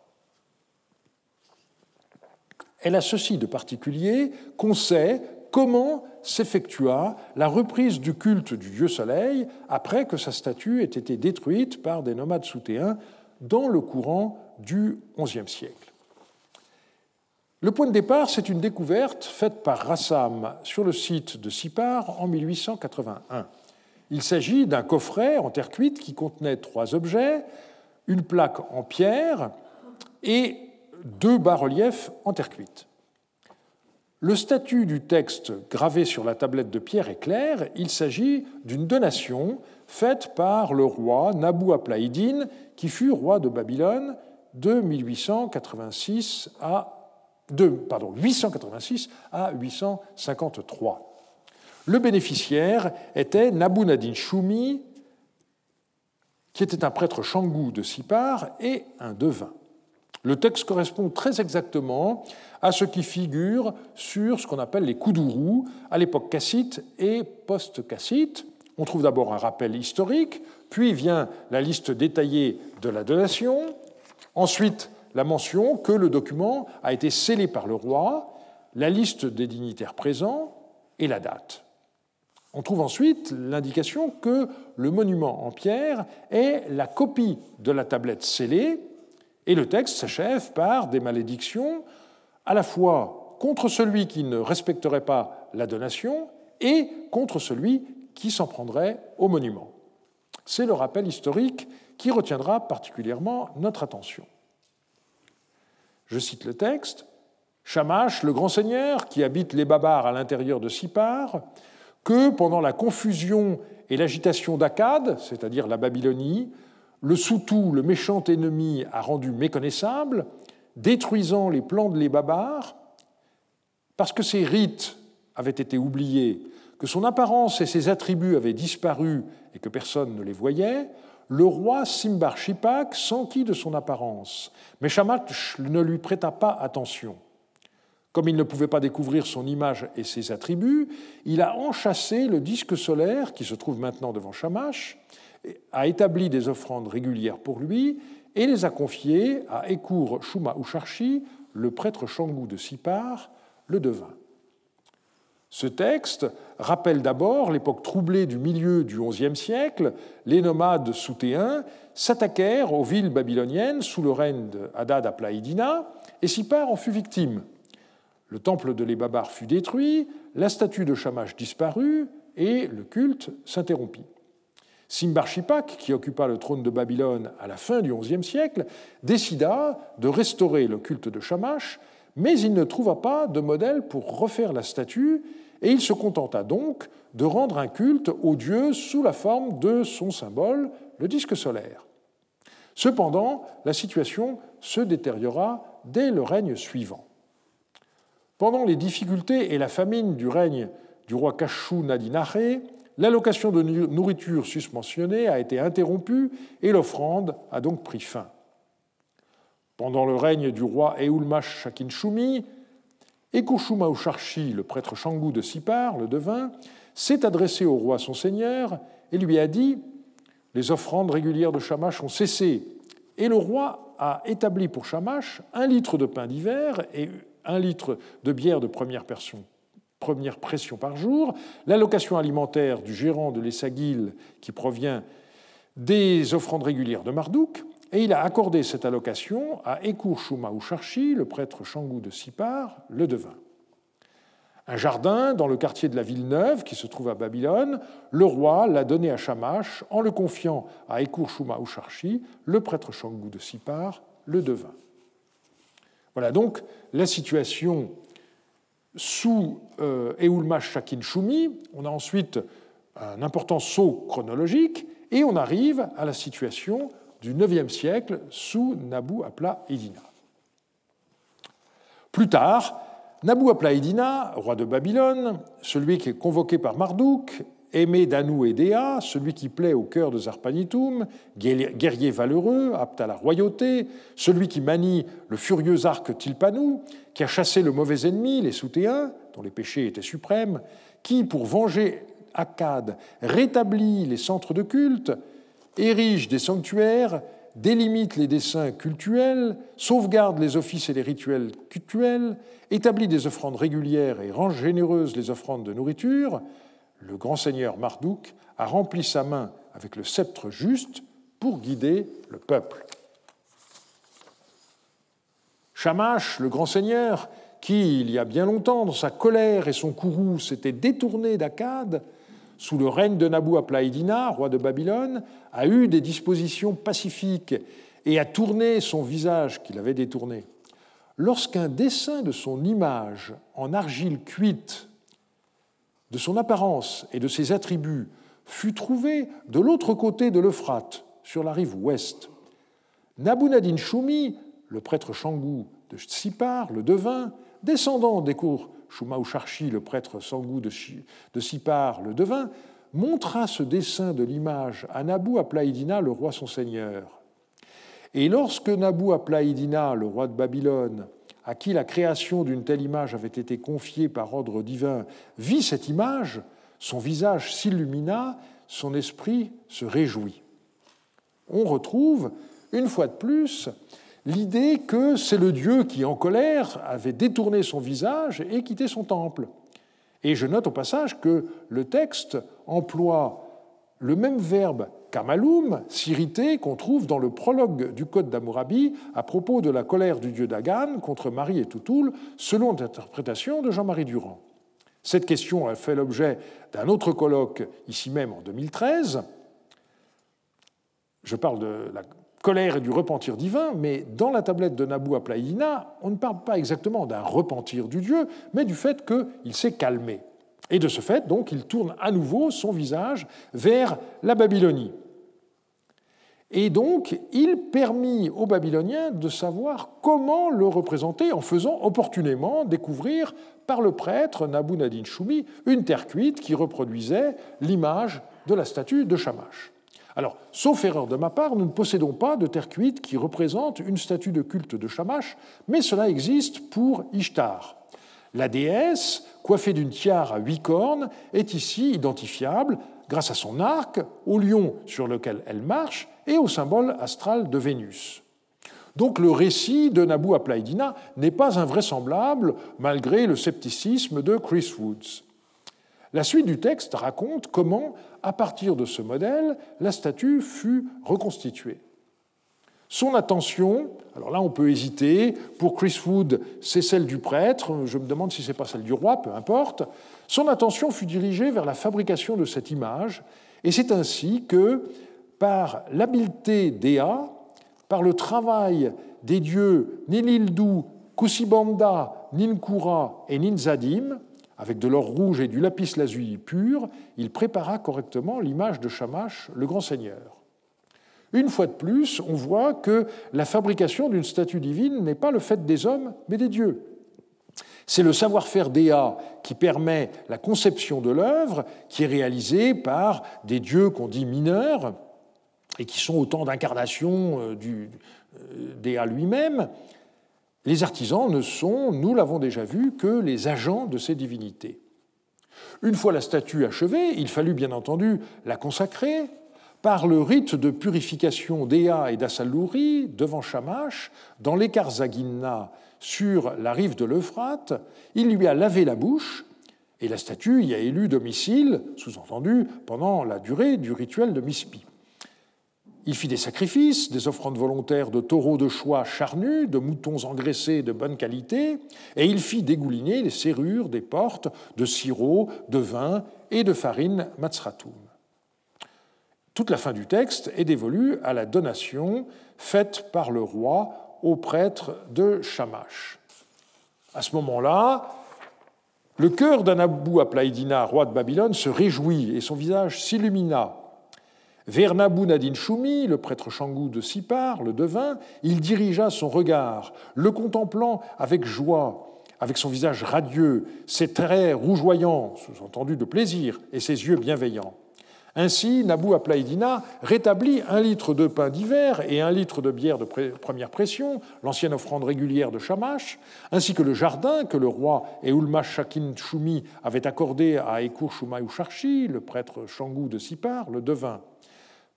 Elle a ceci de particulier qu'on sait comment s'effectua la reprise du culte du dieu soleil après que sa statue ait été détruite par des nomades soutéens dans le courant du XIe siècle. Le point de départ, c'est une découverte faite par Rassam sur le site de Sipar en 1881. Il s'agit d'un coffret en terre cuite qui contenait trois objets, une plaque en pierre et deux bas-reliefs en terre cuite. Le statut du texte gravé sur la tablette de pierre est clair, il s'agit d'une donation faite par le roi Nabu Aplaïdine, qui fut roi de Babylone de 1886 à de, pardon, 886 à 853. Le bénéficiaire était Nabu Nadin Shumi, qui était un prêtre shangou de Sipar et un devin. Le texte correspond très exactement à ce qui figure sur ce qu'on appelle les kudurus à l'époque cassite et post-cassite. On trouve d'abord un rappel historique, puis vient la liste détaillée de la donation, ensuite la mention que le document a été scellé par le roi, la liste des dignitaires présents et la date. On trouve ensuite l'indication que le monument en pierre est la copie de la tablette scellée, et le texte s'achève par des malédictions à la fois contre celui qui ne respecterait pas la donation et contre celui qui s'en prendrait au monument. C'est le rappel historique qui retiendra particulièrement notre attention. Je cite le texte. Shamash, le grand seigneur qui habite les Babars à l'intérieur de Sipar, que pendant la confusion et l'agitation d'Akkad, c'est-à-dire la Babylonie, le Soutou, le méchant ennemi, a rendu méconnaissable, détruisant les plans de les Babars, parce que ses rites avaient été oubliés, que son apparence et ses attributs avaient disparu et que personne ne les voyait, le roi Simbar Shipak s'enquit de son apparence, mais Shamash ne lui prêta pas attention. Comme il ne pouvait pas découvrir son image et ses attributs, il a enchâssé le disque solaire qui se trouve maintenant devant Shamash, a établi des offrandes régulières pour lui et les a confiées à Ekour Shuma Usharchi, le prêtre Shangou de Sipar, le devin. Ce texte rappelle d'abord l'époque troublée du milieu du XIe siècle. Les nomades soutéens s'attaquèrent aux villes babyloniennes sous le règne d'Adad Aplaïdina et Sipar en fut victime. Le temple de les Babars fut détruit, la statue de Shamash disparut et le culte s'interrompit. Simbar-Shipak, qui occupa le trône de Babylone à la fin du XIe siècle, décida de restaurer le culte de Shamash, mais il ne trouva pas de modèle pour refaire la statue, et il se contenta donc de rendre un culte au dieu sous la forme de son symbole, le disque solaire. Cependant, la situation se détériora dès le règne suivant. Pendant les difficultés et la famine du règne du roi Kashu Nadinare, L'allocation de nourriture susmentionnée a été interrompue et l'offrande a donc pris fin. Pendant le règne du roi Eulmash Shakinshumi, Ekushuma Usharchi, le prêtre Shangou de Sipar, le devin, s'est adressé au roi son seigneur et lui a dit Les offrandes régulières de Shamash ont cessé. Et le roi a établi pour Shamash un litre de pain d'hiver et un litre de bière de première pression par jour, l'allocation alimentaire du gérant de l'Essagil qui provient des offrandes régulières de Marduk, et il a accordé cette allocation à Ekur Shuma Usharchi, le prêtre Shangou de Sipar, le devin. Un jardin dans le quartier de la ville neuve qui se trouve à Babylone, le roi l'a donné à Shamash en le confiant à Ekur Shuma Usharchi, le prêtre Shangou de Sipar, le devin. Voilà donc la situation sous euh, Eulmash Shumi. On a ensuite un important saut chronologique et on arrive à la situation du IXe siècle sous Nabu Apla Edina. Plus tard, Nabu Apla Edina, roi de Babylone, celui qui est convoqué par Marduk, aimé d'Anou et d'Ea, celui qui plaît au cœur de Zarpanitum, guerrier valeureux, apte à la royauté, celui qui manie le furieux arc Tilpanou, qui a chassé le mauvais ennemi, les Soutéens, dont les péchés étaient suprêmes, qui, pour venger Akkad, rétablit les centres de culte, érige des sanctuaires, délimite les dessins cultuels, sauvegarde les offices et les rituels cultuels, établit des offrandes régulières et rend généreuses les offrandes de nourriture, le grand seigneur Marduk a rempli sa main avec le sceptre juste pour guider le peuple. Shamash, le grand seigneur, qui, il y a bien longtemps, dans sa colère et son courroux, s'était détourné d'Akkad, sous le règne de Nabu Aplaïdina, roi de Babylone, a eu des dispositions pacifiques et a tourné son visage qu'il avait détourné. Lorsqu'un dessin de son image en argile cuite, de son apparence et de ses attributs, fut trouvé de l'autre côté de l'Euphrate, sur la rive ouest, Nabunadin Shumi, le prêtre Shangou de Sipar, le devin, descendant des cours Shumausharchi, le prêtre Sangou de Sipar, le devin, montra ce dessin de l'image à Nabu Aplaïdina, le roi son seigneur. Et lorsque Nabu Aplaïdina, le roi de Babylone, à qui la création d'une telle image avait été confiée par ordre divin, vit cette image, son visage s'illumina, son esprit se réjouit. On retrouve, une fois de plus, l'idée que c'est le Dieu qui, en colère, avait détourné son visage et quitté son temple. Et je note au passage que le texte emploie le même verbe kamaloum, s'irriter, qu'on trouve dans le prologue du Code d'Amourabi à propos de la colère du dieu Dagan contre Marie et Toutoul, selon l'interprétation de Jean-Marie Durand. Cette question a fait l'objet d'un autre colloque, ici même en 2013. Je parle de la colère et du repentir divin, mais dans la tablette de Nabu Aplaïna, on ne parle pas exactement d'un repentir du Dieu, mais du fait qu'il s'est calmé. Et de ce fait, donc, il tourne à nouveau son visage vers la Babylonie. Et donc, il permit aux Babyloniens de savoir comment le représenter en faisant opportunément découvrir par le prêtre Nabu Nadin Shumi une terre cuite qui reproduisait l'image de la statue de Shamash. Alors, sauf erreur de ma part, nous ne possédons pas de terre cuite qui représente une statue de culte de Shamash, mais cela existe pour Ishtar. La déesse, coiffée d'une tiare à huit cornes, est ici identifiable grâce à son arc, au lion sur lequel elle marche et au symbole astral de Vénus. Donc le récit de Nabu Aplaïdina n'est pas invraisemblable malgré le scepticisme de Chris Woods. La suite du texte raconte comment, à partir de ce modèle, la statue fut reconstituée. Son attention, alors là on peut hésiter, pour Chris Wood c'est celle du prêtre, je me demande si c'est pas celle du roi, peu importe, son attention fut dirigée vers la fabrication de cette image, et c'est ainsi que, par l'habileté d'Ea, par le travail des dieux Nilildu, Kusibanda, Ninkura et Ninzadim, avec de l'or rouge et du lapis lazuli pur, il prépara correctement l'image de Shamash, le grand seigneur. Une fois de plus, on voit que la fabrication d'une statue divine n'est pas le fait des hommes, mais des dieux. C'est le savoir-faire d'Ea qui permet la conception de l'œuvre, qui est réalisée par des dieux qu'on dit mineurs, et qui sont autant d'incarnations euh, d'Ea lui-même, les artisans ne sont, nous l'avons déjà vu, que les agents de ces divinités. Une fois la statue achevée, il fallut bien entendu la consacrer par le rite de purification d'Ea et d'Assaluri devant Shamash, dans l'écart Zaginna sur la rive de l'Euphrate. Il lui a lavé la bouche et la statue y a élu domicile, sous-entendu, pendant la durée du rituel de Mispi. Il fit des sacrifices, des offrandes volontaires de taureaux de choix charnus, de moutons engraissés de bonne qualité, et il fit dégouliner les serrures des portes de sirop, de vin et de farine matzratum. Toute la fin du texte est dévolue à la donation faite par le roi au prêtre de Shamash. À ce moment-là, Le cœur d'Anabou Aplaïdina, roi de Babylone, se réjouit et son visage s'illumina. Vers Nabou Nadin Shumi, le prêtre Shangou de Sipar, le devin, il dirigea son regard, le contemplant avec joie, avec son visage radieux, ses traits rougeoyants, sous-entendu de plaisir, et ses yeux bienveillants. Ainsi, Nabou Aplaïdina rétablit un litre de pain d'hiver et un litre de bière de première pression, l'ancienne offrande régulière de Shamash, ainsi que le jardin que le roi Eulmash Shakin Shumi avait accordé à Ekur Usharchi, le prêtre Shangou de Sipar, le devin.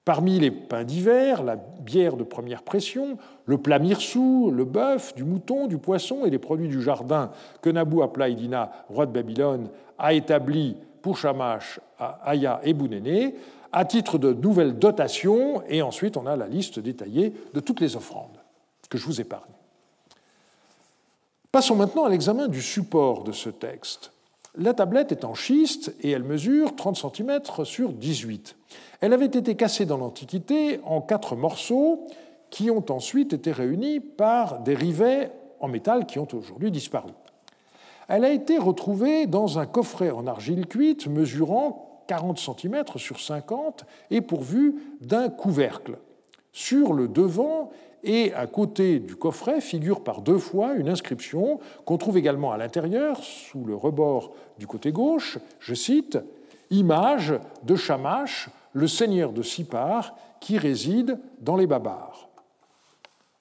Parmi les pains d'hiver, la bière de première pression, le plat mirsou, le bœuf, du mouton, du poisson et les produits du jardin que Nabou Aplaïdina, roi de Babylone, a établis pour Shamash, Aya et Bounéné, à titre de nouvelles dotations, et ensuite on a la liste détaillée de toutes les offrandes que je vous épargne. Passons maintenant à l'examen du support de ce texte. La tablette est en schiste et elle mesure 30 cm sur 18. Elle avait été cassée dans l'Antiquité en quatre morceaux qui ont ensuite été réunis par des rivets en métal qui ont aujourd'hui disparu. Elle a été retrouvée dans un coffret en argile cuite mesurant 40 cm sur 50 et pourvu d'un couvercle. Sur le devant et à côté du coffret figure par deux fois une inscription qu'on trouve également à l'intérieur, sous le rebord du côté gauche, je cite, Image de Shamash, le seigneur de Sipar, qui réside dans les Babars.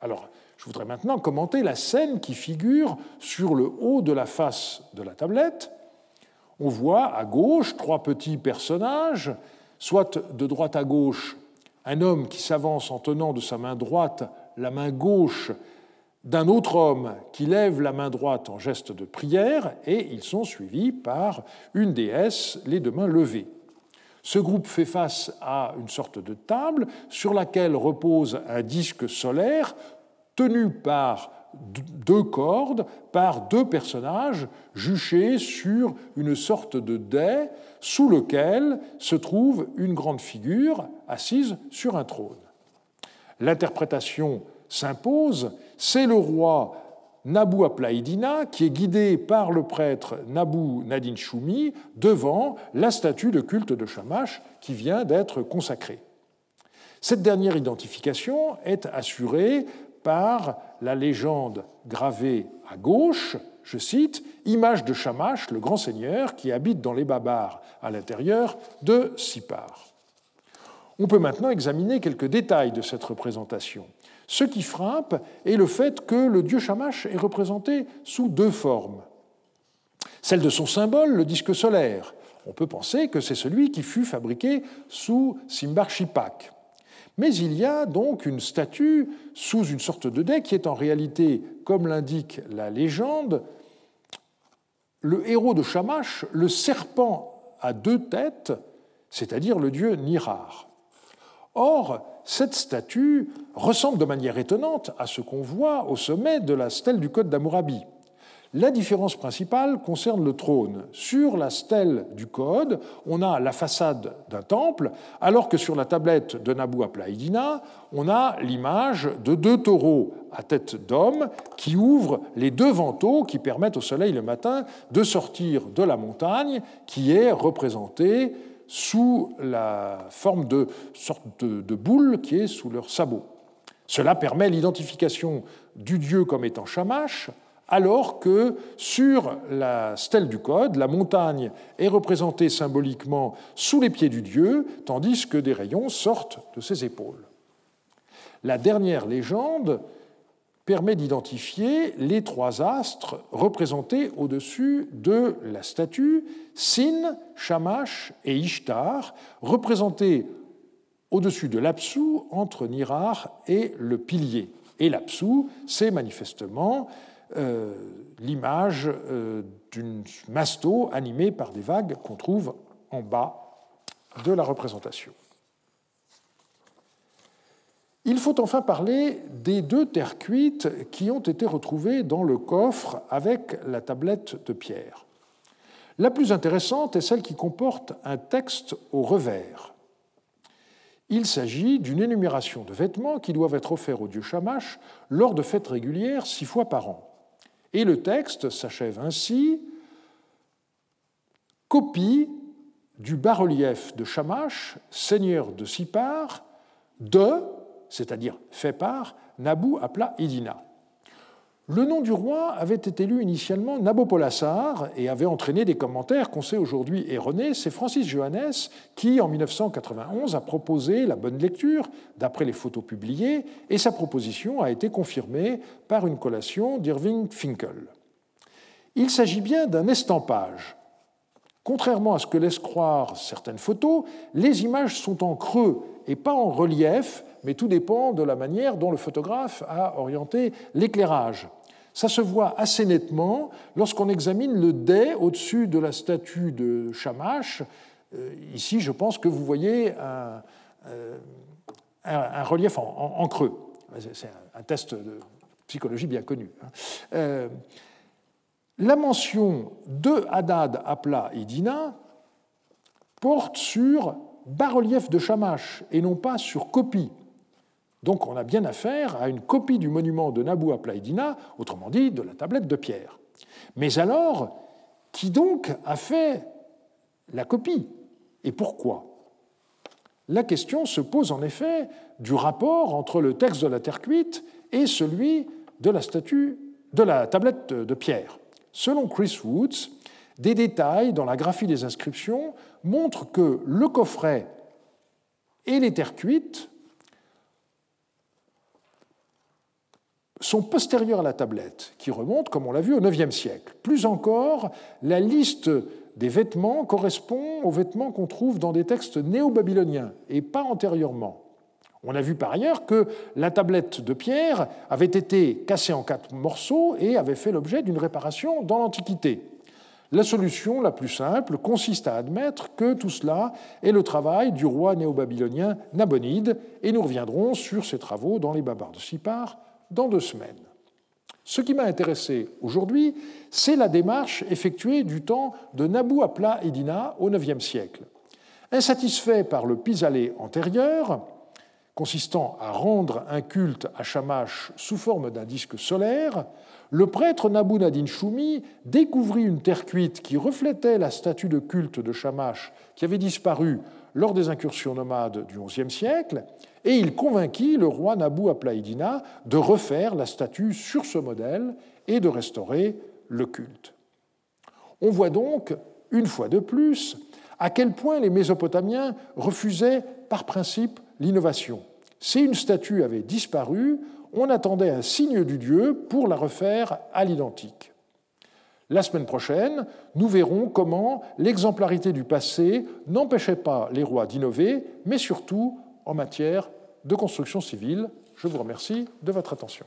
Alors, je voudrais maintenant commenter la scène qui figure sur le haut de la face de la tablette. On voit à gauche trois petits personnages, soit de droite à gauche un homme qui s'avance en tenant de sa main droite la main gauche d'un autre homme qui lève la main droite en geste de prière, et ils sont suivis par une déesse, les deux mains levées. Ce groupe fait face à une sorte de table sur laquelle repose un disque solaire tenu par deux cordes, par deux personnages juchés sur une sorte de dais sous lequel se trouve une grande figure assise sur un trône. L'interprétation s'impose, c'est le roi Nabu Aplaïdina qui est guidé par le prêtre Nabu Nadin Shumi devant la statue de culte de Shamash qui vient d'être consacrée. Cette dernière identification est assurée par la légende gravée à gauche, je cite, Image de Shamash, le grand seigneur qui habite dans les Babars à l'intérieur de Sipar. On peut maintenant examiner quelques détails de cette représentation. Ce qui frappe est le fait que le dieu Shamash est représenté sous deux formes. Celle de son symbole, le disque solaire. On peut penser que c'est celui qui fut fabriqué sous Simbar Shipak. Mais il y a donc une statue sous une sorte de dé qui est en réalité, comme l'indique la légende, le héros de Shamash, le serpent à deux têtes, c'est-à-dire le dieu Nirar. Or, cette statue ressemble de manière étonnante à ce qu'on voit au sommet de la stèle du Code d'Amourabi. La différence principale concerne le trône. Sur la stèle du Code, on a la façade d'un temple, alors que sur la tablette de Nabu Aplaïdina, on a l'image de deux taureaux à tête d'homme qui ouvrent les deux vantaux qui permettent au soleil le matin de sortir de la montagne qui est représentée sous la forme de sorte de, boule qui est sous leur sabot. Cela permet l'identification du dieu comme étant Shamash, alors que sur la stèle du Code, la montagne est représentée symboliquement sous les pieds du dieu, tandis que des rayons sortent de ses épaules. La dernière légende permet d'identifier les trois astres représentés au-dessus de la statue, Sin, Shamash et Ishtar, représentés au-dessus de l'Apsu entre Nirar et le pilier. Et l'Apsu, c'est manifestement euh, l'image euh, d'une masto animée par des vagues qu'on trouve en bas de la représentation. Il faut enfin parler des deux terres cuites qui ont été retrouvées dans le coffre avec la tablette de pierre. La plus intéressante est celle qui comporte un texte au revers. Il s'agit d'une énumération de vêtements qui doivent être offerts au dieu Shamash lors de fêtes régulières six fois par an. Et le texte s'achève ainsi copie du bas-relief de Shamash, seigneur de Sipar, de, c'est-à-dire fait par, Nabu Apla Idina. Le nom du roi avait été lu initialement Nabopolassar et avait entraîné des commentaires qu'on sait aujourd'hui erronés. C'est Francis Johannes qui, en 1991, a proposé la bonne lecture d'après les photos publiées, et sa proposition a été confirmée par une collation d'Irving Finkel. Il s'agit bien d'un estampage. Contrairement à ce que laissent croire certaines photos, les images sont en creux et pas en relief, mais tout dépend de la manière dont le photographe a orienté l'éclairage. Ça se voit assez nettement lorsqu'on examine le dais au-dessus de la statue de Shamash. Euh, ici, je pense que vous voyez un, euh, relief en, creux. C'est un test de psychologie bien connu. Hein. Euh, la mention de Hadad, Apla et Dina porte sur bas-relief de Shamash et non pas sur copie. Donc on a bien affaire à une copie du monument de Nabu Aplaïdina, autrement dit de la tablette de pierre. Mais alors, qui donc a fait la copie Et pourquoi? La question se pose en effet du rapport entre le texte de la terre cuite et celui de la statue de la tablette de pierre. Selon Chris Woods, des détails dans la graphie des inscriptions montrent que le coffret et les terres cuites sont postérieurs à la tablette, qui remonte, comme on l'a vu, au IXe siècle. Plus encore, la liste des vêtements correspond aux vêtements qu'on trouve dans des textes néo-babyloniens et pas antérieurement. On a vu par ailleurs que la tablette de pierre avait été cassée en quatre morceaux et avait fait l'objet d'une réparation dans l'Antiquité. La solution la plus simple consiste à admettre que tout cela est le travail du roi néo-babylonien Nabonide, et nous reviendrons sur ces travaux dans les Babars de Sipar dans deux semaines. Ce qui m'a intéressé aujourd'hui, c'est la démarche effectuée du temps de Nabu Apla Edina au IXe siècle. Insatisfait par le pis-aller antérieur, consistant à rendre un culte à Shamash sous forme d'un disque solaire, le prêtre Nabu Nadin Shumi découvrit une terre cuite qui reflétait la statue de culte de Shamash qui avait disparu lors des incursions nomades du XIe siècle, et il convainquit le roi Nabu Aplaïdina de refaire la statue sur ce modèle et de restaurer le culte. On voit donc, une fois de plus, à quel point les Mésopotamiens refusaient par principe l'innovation. Si une statue avait disparu, on attendait un signe du dieu pour la refaire à l'identique. La semaine prochaine, nous verrons comment l'exemplarité du passé n'empêchait pas les rois d'innover, mais surtout en matière de construction civile. Je vous remercie de votre attention.